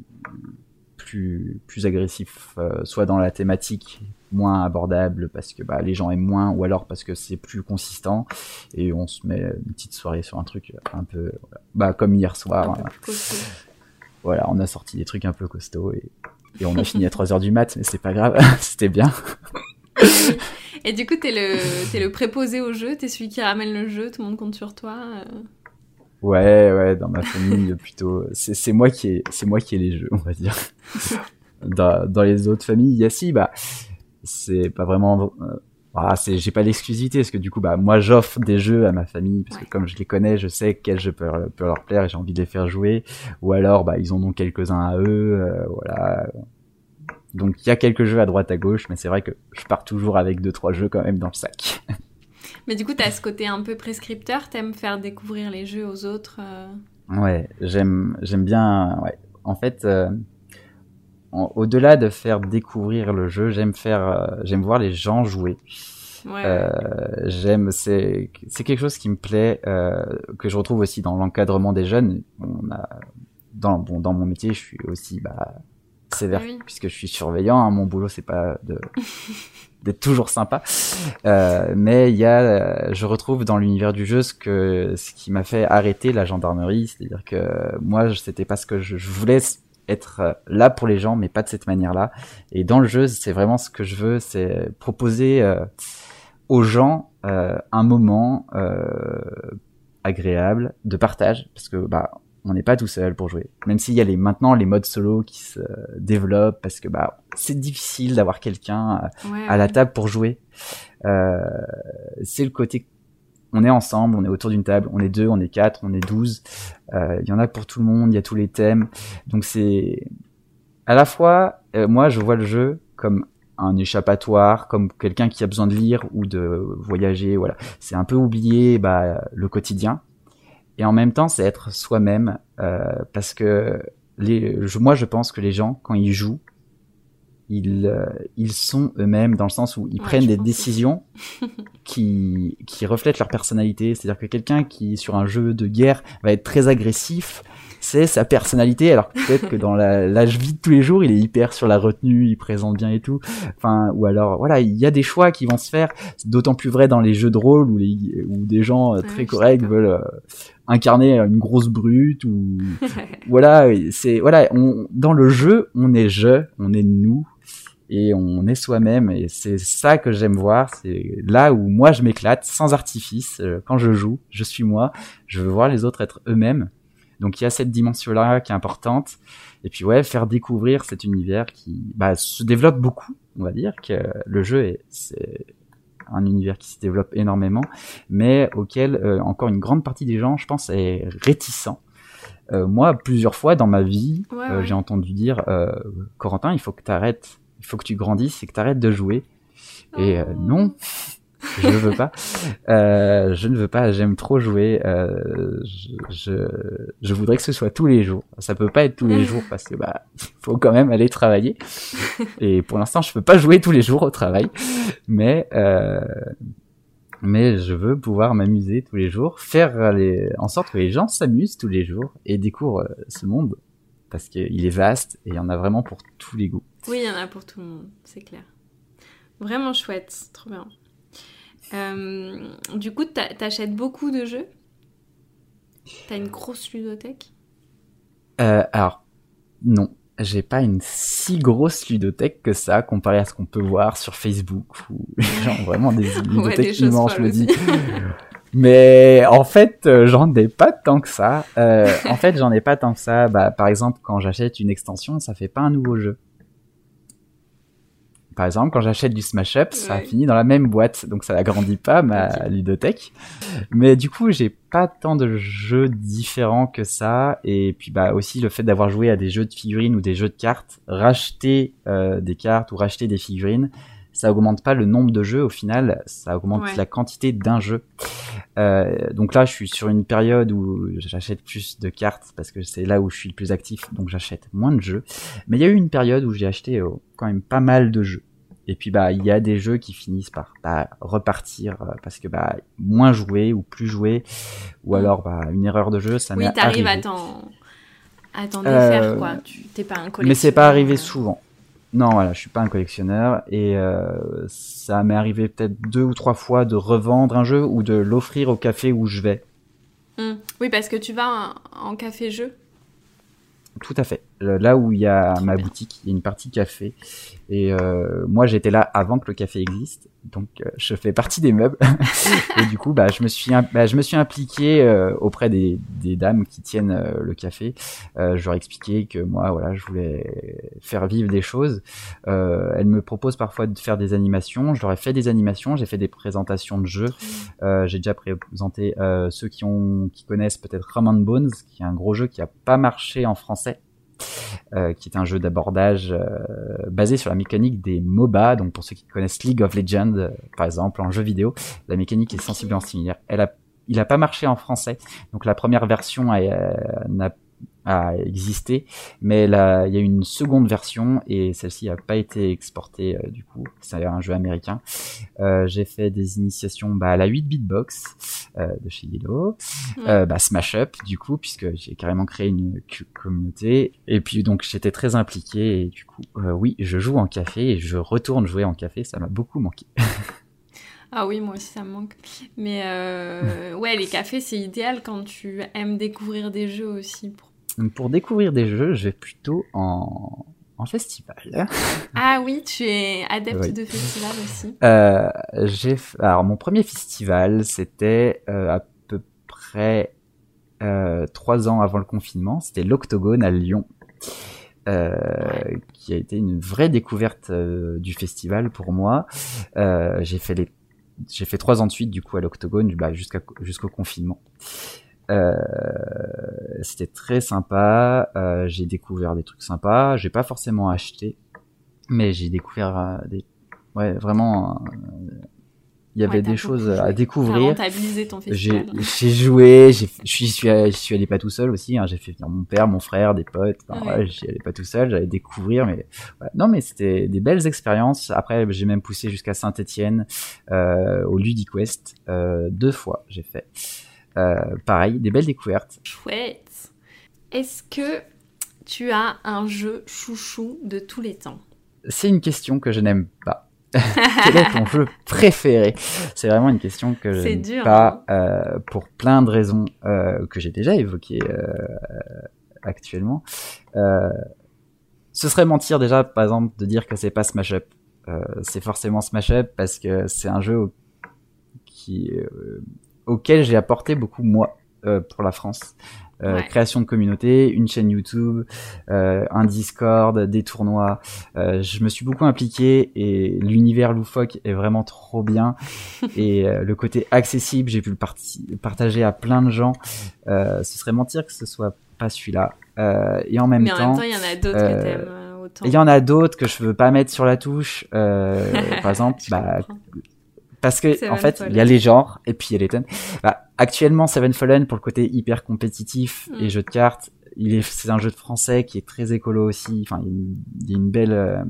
plus plus agressifs, euh, soit dans la thématique moins abordable parce que bah, les gens aiment moins ou alors parce que c'est plus consistant et on se met une petite soirée sur un truc un peu bah comme hier soir hein. voilà on a sorti des trucs un peu costauds et, et on a fini à 3 heures du mat mais c'est pas grave c'était bien Et du coup, t'es le, t'es le préposé au jeu, t'es celui qui ramène le jeu, tout le monde compte sur toi. euh. ouais ouais dans ma famille plutôt c'est c'est moi qui ai c'est moi qui ai les jeux on va dire dans, dans les autres familles il y a si bah c'est pas vraiment euh, ah, c'est j'ai pas l'exclusivité parce que du coup bah moi j'offre des jeux à ma famille parce Ouais. que comme je les connais je sais quel jeu peut, peut leur plaire et j'ai envie de les faire jouer ou alors bah ils en ont quelques uns à eux euh, voilà donc il y a quelques jeux à droite à gauche mais c'est vrai que je pars toujours avec deux trois jeux quand même dans le sac Mais du coup, t'as ce côté un peu prescripteur, t'aimes faire découvrir les jeux aux autres. euh? Ouais, j'aime j'aime bien ouais. En fait euh, au-delà de faire découvrir le jeu, j'aime faire euh, j'aime voir les gens jouer. Ouais. Euh, j'aime, c'est c'est quelque chose qui me plaît, euh, que je retrouve aussi dans l'encadrement des jeunes. On a dans bon dans mon métier, je suis aussi bah sévère oui. puisque je suis surveillant. hein. mon boulot c'est pas de d'être toujours sympa, Euh, mais il y a, euh, je retrouve dans l'univers du jeu ce que ce qui m'a fait arrêter la gendarmerie, c'est-à-dire que moi c'était pas ce que je, je voulais être euh, là pour les gens, mais pas de cette manière-là. Et dans le jeu, c'est vraiment ce que je veux, c'est proposer euh, aux gens euh, un moment euh, agréable de partage, parce que bah on n'est pas tout seul pour jouer. Même s'il y a les maintenant les modes solo qui se développent, parce que bah c'est difficile d'avoir quelqu'un Ouais, à la table pour jouer. Euh, c'est le côté on est ensemble, on est autour d'une table, on est deux, on est quatre, on est douze. Euh, Il y en a pour tout le monde, il y a tous les thèmes. Donc c'est à la fois, euh, moi je vois le jeu comme un échappatoire, comme quelqu'un qui a besoin de lire ou de voyager. Voilà, c'est un peu oublier bah, le quotidien. Et en même temps, c'est être soi-même euh, parce que les, moi je pense que les gens quand ils jouent, ils, euh, ils sont eux-mêmes dans le sens où ils Ouais, prennent des décisions qui, qui reflètent leur personnalité. C'est-à-dire que quelqu'un qui, sur un jeu de guerre, va être très agressif, c'est sa personnalité, alors peut-être que dans la, la vie de tous les jours, il est hyper sur la retenue, il présente bien et tout. Enfin, ou alors, voilà, il y a des choix qui vont se faire. C'est d'autant plus vrai dans les jeux de rôle où, les, où des gens euh, très corrects veulent euh, incarner une grosse brute ou voilà, c'est voilà, on, dans le jeu, on est je, on est nous et on est soi-même et c'est ça que j'aime voir, c'est là où moi je m'éclate sans artifice euh, quand je joue, je suis moi, je veux voir les autres être eux-mêmes. Donc il y a cette dimension là qui est importante et puis ouais, faire découvrir cet univers qui bah, se développe beaucoup, on va dire que le jeu est c'est un univers qui se développe énormément, mais auquel euh, encore une grande partie des gens, je pense, est réticent. Euh, moi, plusieurs fois dans ma vie, Ouais, euh, j'ai entendu dire Corentin, il faut que tu arrêtes, il faut que tu grandisses et que tu arrêtes de jouer. Et euh, Oh. non, je ne veux pas. Euh, je ne veux pas. J'aime trop jouer. Euh, je, je, je voudrais que ce soit tous les jours. Ça peut pas être tous les jours parce que bah faut quand même aller travailler. Et pour l'instant, je peux pas jouer tous les jours au travail. Mais euh, mais je veux pouvoir m'amuser tous les jours, faire les, en sorte que les gens s'amusent tous les jours et découvrent euh, ce monde parce qu'il est vaste et il y en a vraiment pour tous les goûts. Oui, il y en a pour tout le monde, c'est clair. Vraiment chouette, trop bien. Euh, du coup, t'a- t'achètes beaucoup de jeux? T'as une grosse ludothèque? Euh, alors, non. J'ai pas une si grosse ludothèque que ça, comparé à ce qu'on peut voir sur Facebook, ont vraiment des ludothèques des choses immenses, je me dis. Mais en fait, euh, j'en ai pas tant que ça. Euh, en fait, j'en ai pas tant que ça. Bah, par exemple, quand j'achète une extension, ça fait pas un nouveau jeu. Par exemple, quand j'achète du Smash Up, ça finit dans la même boîte, donc ça agrandit pas ma ludothèque. Mais du coup, j'ai pas tant de jeux différents que ça. Et puis bah aussi le fait d'avoir joué à des jeux de figurines ou des jeux de cartes, racheter euh, des cartes ou racheter des figurines, ça augmente pas le nombre de jeux. Au final, ça augmente Ouais. la quantité d'un jeu. Euh, donc là, je suis sur une période où j'achète plus de cartes parce que c'est là où je suis le plus actif, donc j'achète moins de jeux. Mais il y a eu une période où j'ai acheté euh, quand même pas mal de jeux. Et puis bah il y a des jeux qui finissent par bah, repartir euh, parce que bah moins joué ou plus joué ou Mm. alors bah une erreur de jeu ça Oui, m'est t'arrives à arrivé. t'en à t'en Euh, défaire, quoi. Tu t'es pas un collectionneur. Mais c'est pas arrivé euh, souvent. Non, voilà, je suis pas un collectionneur et euh, ça m'est arrivé peut-être deux ou trois fois de revendre un jeu ou de l'offrir au café où je vais. hmm. Oui, parce que tu vas en, en café-jeu? Tout à fait. Euh, Là où il y a ma bien. boutique, il y a une partie café. Et euh, moi, j'étais là avant que le café existe, donc euh, je fais partie des meubles. et du coup, bah, je me suis, bah, je me suis impliqué euh, auprès des, des dames qui tiennent euh, le café. Euh, je leur ai expliqué que moi, voilà, je voulais faire vivre des choses. Euh, elles me proposent parfois de faire des animations. Je leur ai fait des animations. J'ai fait des présentations de jeux. Euh, j'ai déjà présenté euh, ceux qui ont qui connaissent peut-être Rum and Bones, qui est un gros jeu qui a pas marché en français, euh, qui est un jeu d'abordage euh, basé sur la mécanique des MOBA. Donc pour ceux qui connaissent League of Legends, euh, par exemple, en jeu vidéo, la mécanique est sensiblement similaire. Elle a il a pas marché en français, donc la première version euh, n'a a existé, mais là il y a une seconde version et celle-ci n'a pas été exportée euh, du coup. C'est un jeu américain. Euh, j'ai fait des initiations bah, à la 8 bit box euh, de chez Yellow, euh, bah, Smash Up du coup puisque j'ai carrément créé une communauté et puis donc j'étais très impliqué et du coup oui je joue en café et je retourne jouer en café. Ça m'a beaucoup manqué. Ah oui, moi aussi ça me manque. Mais euh, ouais, les cafés, c'est idéal quand tu aimes découvrir des jeux aussi. Pour, pour découvrir des jeux, je vais plutôt en, en festival. Ah oui, tu es adepte de festival aussi. Euh, j'ai alors mon premier festival, c'était euh, à peu près euh, trois ans avant le confinement. C'était l'Octogone à Lyon. Euh, qui a été une vraie découverte euh, du festival pour moi. Euh, j'ai fait les j'ai fait trois ans de suite du coup à l'Octogone bah, jusqu'à jusqu'au confinement. Euh, c'était très sympa. Euh, j'ai découvert des trucs sympas. J'ai pas forcément acheté, mais j'ai découvert euh, des ouais vraiment il y avait Ouais, des choses à découvrir. J'ai j'ai joué, j'ai- je suis, je allé pas tout seul aussi. Hein, j'ai fait venir mon père, mon frère, des potes. Enfin, Ouais. ouais, j'y allais pas tout seul, j'allais découvrir. Mais ouais. non, mais c'était des belles expériences. Après, j'ai même poussé jusqu'à Saint-Étienne euh, au Ludiquest euh, deux fois. J'ai fait euh, pareil, des belles découvertes. Chouette. Est-ce que tu as un jeu chouchou de tous les temps? C'est une question que je n'aime pas. Quel est ton jeu préféré? C'est vraiment une question que je n'aime pas euh, pour plein de raisons euh, que j'ai déjà évoquées euh, actuellement. Euh, ce serait mentir déjà, par exemple, de dire que c'est pas Smash Up. Euh, c'est forcément Smash Up parce que c'est un jeu qui, euh, auquel j'ai apporté beaucoup moi euh, pour la France. Euh, Ouais. Création de communauté, une chaîne YouTube, euh, un Discord, des tournois. Euh, je me suis beaucoup impliqué et l'univers loufoque est vraiment trop bien. et euh, le côté accessible, j'ai pu le partager à plein de gens. Euh, ce serait mentir que ce soit pas celui-là. Euh, et en même Mais en temps, il y en a d'autres que t'aimes il y en a d'autres que je veux pas mettre sur la touche. Euh, par exemple, bah. Parce que Seven en fait, Fallen. il y a les genres et puis il y a les thèmes. Bah, actuellement, Seven Fallen pour le côté hyper compétitif Mm. et jeu de cartes, il est c'est un jeu de français qui est très écolo aussi. Enfin, il y a une, il y a une belle euh,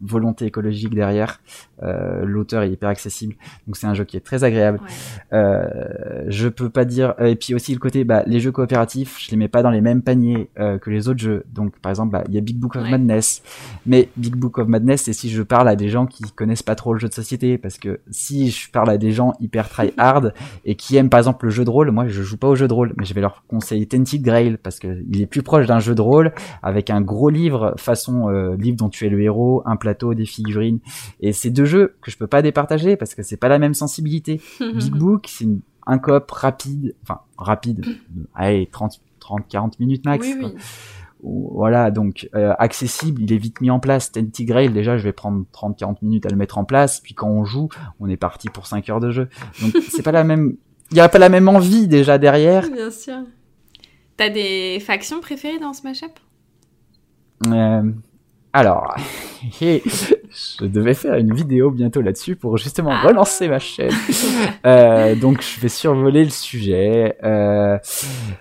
volonté écologique derrière. Euh, L'auteur est hyper accessible, donc c'est un jeu qui est très agréable. Ouais. Euh, je peux pas dire euh, et puis aussi le côté bah les jeux coopératifs je les mets pas dans les mêmes paniers euh, que les autres jeux donc par exemple bah, il y a Big Book of Ouais. Madness mais Big Book of Madness c'est si je parle à des gens qui connaissent pas trop le jeu de société parce que si je parle à des gens hyper try hard et qui aiment par exemple le jeu de rôle moi je joue pas au jeu de rôle mais je vais leur conseiller Tented Grail parce que il est plus proche d'un jeu de rôle avec un gros livre façon euh, livre dont tu es le héros un plateau des figurines et c'est deux jeux que je peux pas départager parce que c'est pas la même sensibilité Big Book, c'est une- un coop rapide, enfin rapide, allez 30 30 40 minutes max. oui, quoi. oui. Ou- Voilà, donc euh, accessible, il est vite mis en place. Tenty Grail, déjà, je vais prendre 30 40 minutes à le mettre en place, puis quand on joue, on est parti pour 5 heures de jeu. Donc c'est pas la même il y a pas la même envie déjà derrière. Bien sûr. T'as des factions préférées dans Smash Up Euh, alors, je devais faire une vidéo bientôt là-dessus pour justement Ah. relancer ma chaîne. Euh, donc, je vais survoler le sujet. Euh,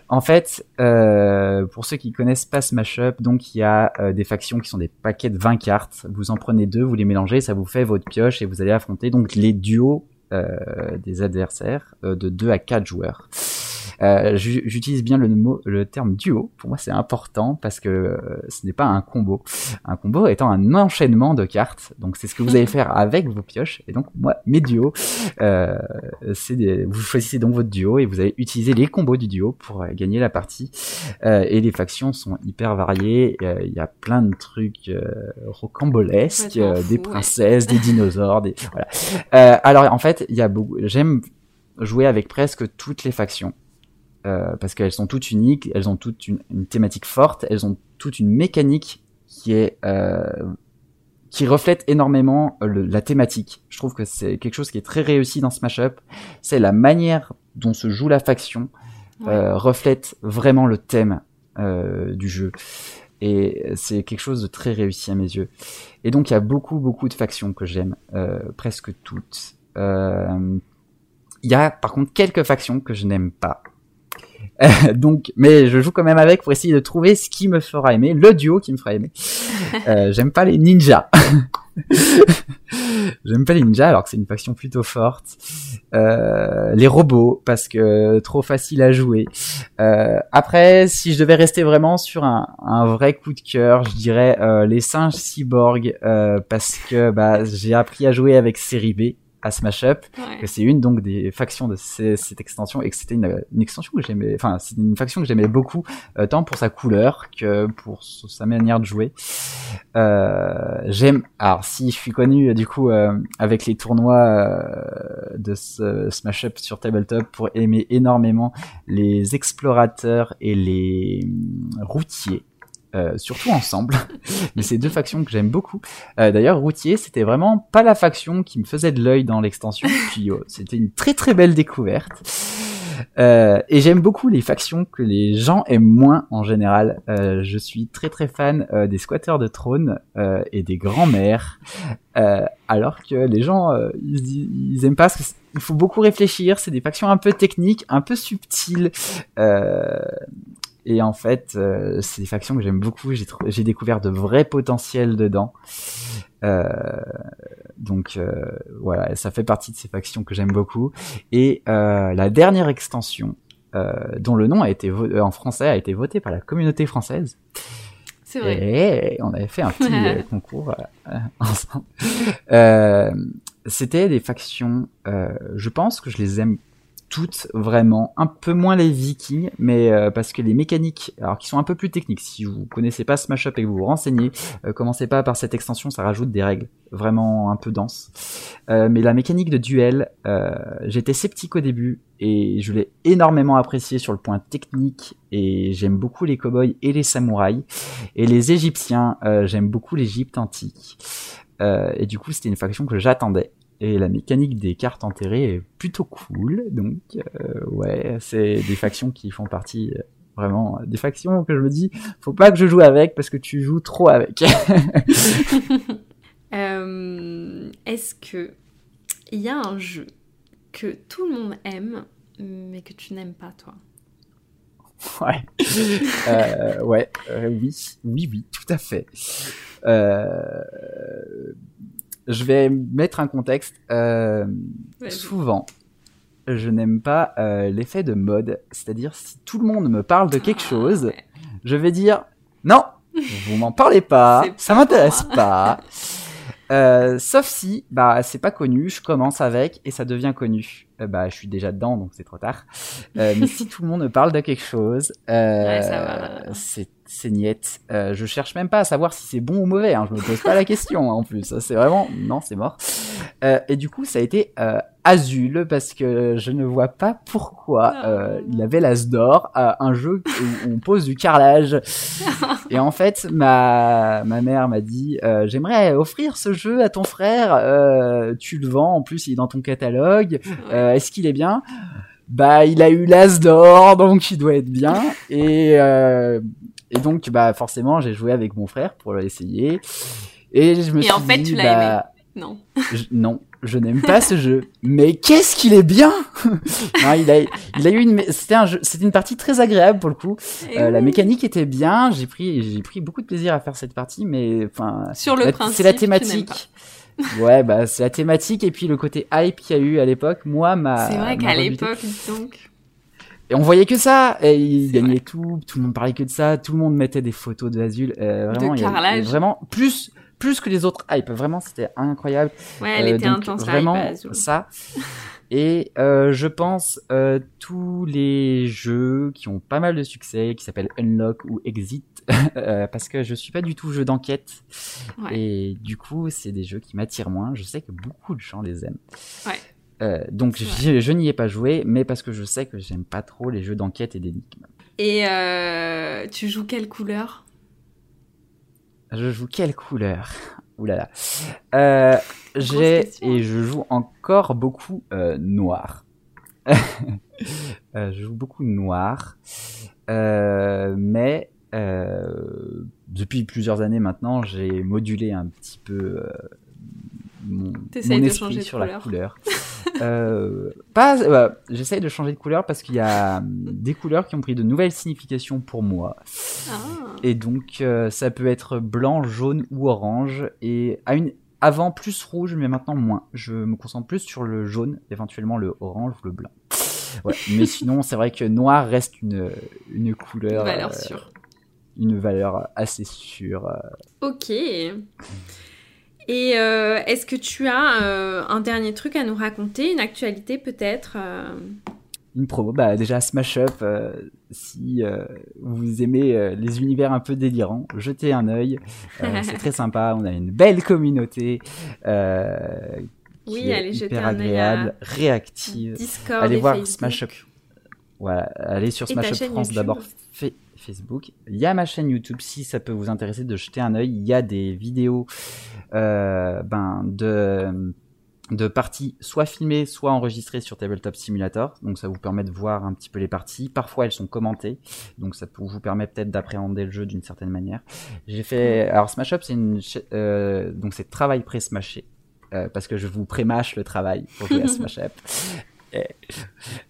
en fait, euh, pour ceux qui connaissent pas Smash Up, donc il y a des factions qui sont des paquets de 20 cartes. Vous en prenez deux, vous les mélangez, ça vous fait votre pioche et vous allez affronter donc les duos euh, des adversaires euh, de 2 à 4 joueurs. Euh, ju- J'utilise bien le mot, le terme duo. Pour moi, c'est important parce que euh, ce n'est pas un combo. Un combo étant un enchaînement de cartes. Donc, c'est ce que vous allez faire avec vos pioches. Et donc, moi, mes duos, euh, c'est des- vous choisissez donc votre duo et vous allez utiliser les combos du duo pour euh, gagner la partie. Euh, et les factions sont hyper variées. Euh, Il y a plein de trucs euh, rocambolesques, fou, des ouais. princesses, des dinosaures, des voilà. Euh, alors, en fait, il y a beaucoup. J'aime jouer avec presque toutes les factions euh, parce qu'elles sont toutes uniques, elles ont toutes une, une thématique forte, elles ont toute une mécanique qui est euh, qui reflète énormément euh, le- la thématique. Je trouve que c'est quelque chose qui est très réussi dans Smash Up. C'est la manière dont se joue la faction Ouais. euh, reflète vraiment le thème euh, du jeu. Et c'est quelque chose de très réussi à mes yeux. Et donc il y a beaucoup beaucoup de factions que j'aime, euh, presque toutes. Euh, Il y a par contre quelques factions que je n'aime pas. donc, mais je joue quand même avec pour essayer de trouver ce qui me fera aimer, le duo qui me fera aimer. Euh, J'aime pas les ninjas. J'aime pas les ninjas alors que c'est une faction plutôt forte. Euh, les robots parce que trop facile à jouer. Euh, après, si je devais rester vraiment sur un, un vrai coup de cœur, je dirais euh, les singes cyborg euh, parce que bah, j'ai appris à jouer avec série B à Smash Up Ouais. que c'est une donc des factions de ces- cette extension et que c'était une, une extension que j'aimais enfin c'est une faction que j'aimais beaucoup euh, tant pour sa couleur que pour sa manière de jouer euh, j'aime alors si je suis connu euh, du coup euh, avec les tournois de ce Smash Up sur tabletop pour aimer énormément les explorateurs et les hum, routiers euh, surtout ensemble, mais c'est deux factions que j'aime beaucoup. Euh, D'ailleurs, routier, c'était vraiment pas la faction qui me faisait de l'œil dans l'extension, puis euh, c'était une très très belle découverte. Euh, et j'aime beaucoup les factions que les gens aiment moins en général. Euh, je suis très très fan euh, des squatteurs de trône euh, et des grands-mères, euh, alors que les gens euh, ils, ils aiment pas parce qu'il faut beaucoup réfléchir. C'est des factions un peu techniques, un peu subtiles. Euh, et en fait, euh, c'est des factions que j'aime beaucoup. J'ai j'ai découvert de vrais potentiels dedans. Euh, donc euh, voilà, ça fait partie de ces factions que j'aime beaucoup. Et euh, la dernière extension, euh, dont le nom a été vo- en français a été voté par la communauté française. C'est vrai. Et on avait fait un petit concours ensemble. Euh, C'était des factions. euh, je pense que je les aime toutes vraiment, un peu moins les Vikings, mais euh, parce que les mécaniques, alors qui sont un peu plus techniques. Si vous connaissez pas Smash Up et que vous vous renseignez, euh, commencez pas par cette extension, ça rajoute des règles vraiment un peu denses. Euh, mais la mécanique de duel, j'étais sceptique au début et je l'ai énormément apprécié sur le point technique et j'aime beaucoup les cowboys et les samouraïs et les égyptiens, j'aime beaucoup l'Égypte antique. Et du coup, c'était une faction que j'attendais. Et la mécanique des cartes enterrées est plutôt cool. Donc, euh, ouais, c'est des factions qui font partie euh, vraiment des factions que je me dis, faut pas que je joue avec parce que tu joues trop avec. Euh, Est-ce que il y a un jeu que tout le monde aime, mais que tu n'aimes pas toi? Ouais. Euh, ouais, euh, oui, oui, oui, tout à fait. Euh, je vais mettre un contexte. Euh, souvent, je n'aime pas euh, l'effet de mode. C'est-à-dire, si tout le monde me parle de quelque Ah, chose, ouais. je vais dire non, vous m'en parlez pas, ça m'intéresse pas. Euh, sauf si, bah, c'est pas connu, je commence avec et ça devient connu. Euh, bah, je suis déjà dedans, donc c'est trop tard. Euh, mais si tout le monde me parle de quelque chose, euh, Ouais, c'est c'est niette. Euh, je cherche même pas à savoir si c'est bon ou mauvais. Hein. Je me pose pas la question hein, en plus. C'est vraiment non, c'est mort. Euh, et du coup, ça a été euh, Azul parce que je ne vois pas pourquoi euh, il avait l'as d'or, euh, un jeu où on pose du carrelage. et en fait, ma ma mère m'a dit euh, j'aimerais offrir ce jeu à ton frère. Euh, tu le vends en plus, il est dans ton catalogue. Euh, Est-ce qu'il est bien? Bah, il a eu l'as d'or, donc il doit être bien. Et et, et donc, bah, forcément, j'ai joué avec mon frère pour l'essayer. Et je me Et suis en fait, dit, tu l'as bah, Non. je- non, je n'aime pas ce jeu. Mais qu'est-ce qu'il est bien Non, il a, il a eu une, c'était un jeu, c'était une partie très agréable pour le coup. Euh, La mécanique était bien. J'ai pris, j'ai pris beaucoup de plaisir à faire cette partie, mais enfin, Sur le la- principe, c'est la thématique. ouais, bah c'est la thématique et puis le côté hype qu'il y a eu à l'époque. Moi, ma. C'est vrai qu'à l'époque, donc. Et on voyait que ça, et il gagnait tout, tout le monde parlait que de ça, tout le monde mettait des photos de Azul, euh, vraiment, avait- carrelage. vraiment plus plus que les autres hype, vraiment c'était incroyable. Ouais, elle Euh, était donc, intense, la vraiment hype ça. Et euh, je pense euh, tous les jeux qui ont pas mal de succès, qui s'appellent Unlock ou Exit, euh, parce que je suis pas du tout jeu d'enquête Ouais. et du coup c'est des jeux qui m'attirent moins. Je sais que beaucoup de gens les aiment. Ouais. Euh, donc je, je n'y ai pas joué, mais parce que je sais que j'aime pas trop les jeux d'enquête et d'énigmes. Et euh, tu joues quelle couleur? Je joue quelle couleur? Oulala. Euh, j'ai question, hein. et je joue encore beaucoup euh, noir. Euh, je joue beaucoup noir, Euh, mais euh, depuis plusieurs années maintenant, j'ai modulé un petit peu euh, mon, de esprit de sur la couleur. Euh, pas, euh, j'essaye de changer de couleur parce qu'il y a hum, des couleurs qui ont pris de nouvelles significations pour moi. Ah. Et donc, euh, ça peut être blanc, jaune ou orange. Et à une, avant plus rouge, mais maintenant moins. Je me concentre plus sur le jaune, éventuellement le orange ou le blanc. Ouais. mais sinon, c'est vrai que noir reste une, une couleur. Valeur euh, sûre. Une valeur assez sûre. Ok. Et euh, est-ce que tu as euh, un dernier truc à nous raconter, une actualité peut-être euh? Une promo, bah déjà Smash Up, euh, si euh, vous aimez euh, les univers un peu délirants, jetez un œil, c'est très sympa, on a une belle communauté qui Oui, est allez jeter hyper un œil agréable, à réactive. Discord allez voir Facebook. Smash Up. Voilà, allez sur Smash Up France d'abord, Facebook. Il y a ma chaîne YouTube si ça peut vous intéresser de jeter un œil. Il y a des vidéos ben, de de parties soit filmées, soit enregistrées sur Tabletop Simulator. Donc ça vous permet de voir un petit peu les parties. Parfois elles sont commentées, donc ça peut- vous permet peut-être d'appréhender le jeu d'une certaine manière. J'ai fait, alors Smash Up c'est une, euh, donc c'est travail pré-smashé. euh, parce que je vous pré-mâche le travail pour jouer à Smash Up.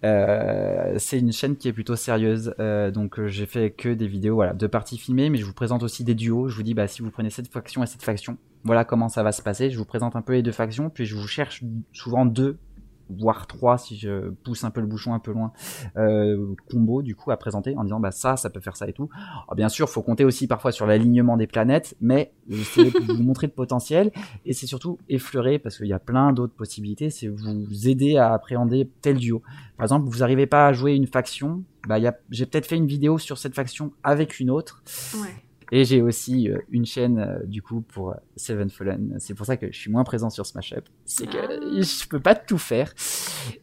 Euh, c'est une chaîne qui est plutôt sérieuse, euh, donc euh, j'ai fait que des vidéos, voilà, de parties filmées, mais je vous présente aussi des duos. Je vous dis, bah si vous prenez cette faction et cette faction, voilà comment ça va se passer. Je vous présente un peu les deux factions, puis je vous cherche souvent deux, voire trois si je pousse un peu le bouchon un peu loin, euh, combo du coup à présenter en disant bah ça, ça peut faire ça et tout. Bien sûr, faut compter aussi parfois sur l'alignement des planètes, mais c'est pour vous montrer le potentiel et c'est surtout effleurer parce qu'il y a plein d'autres possibilités. C'est vous aider à appréhender tel duo. Par exemple, vous n'arrivez pas à jouer une faction, bah j'ai peut-être fait une vidéo sur cette faction avec une autre. Ouais. Et j'ai aussi euh, une chaîne euh, du coup pour euh, Seven Fallen. C'est pour ça que je suis moins présent sur Smash Up. C'est que Ah. je peux pas tout faire.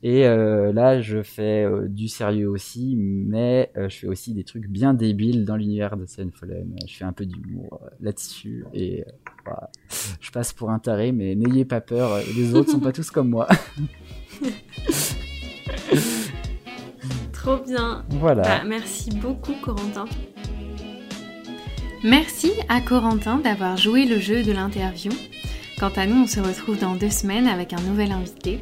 Et euh, là, je fais du sérieux aussi, mais je fais aussi des trucs bien débiles dans l'univers de Seven Fallen. Je fais un peu d'humour là-dessus et voilà. je passe pour un taré, mais n'ayez pas peur. Les autres sont pas tous comme moi. Trop bien. voilà. Bah, merci beaucoup, Corentin. Merci à Corentin d'avoir joué le jeu de l'interview. Quant à nous, on se retrouve dans deux semaines avec un nouvel invité.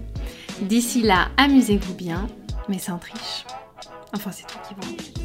D'ici là, amusez-vous bien, mais sans triche. Enfin, c'est toi qui vois.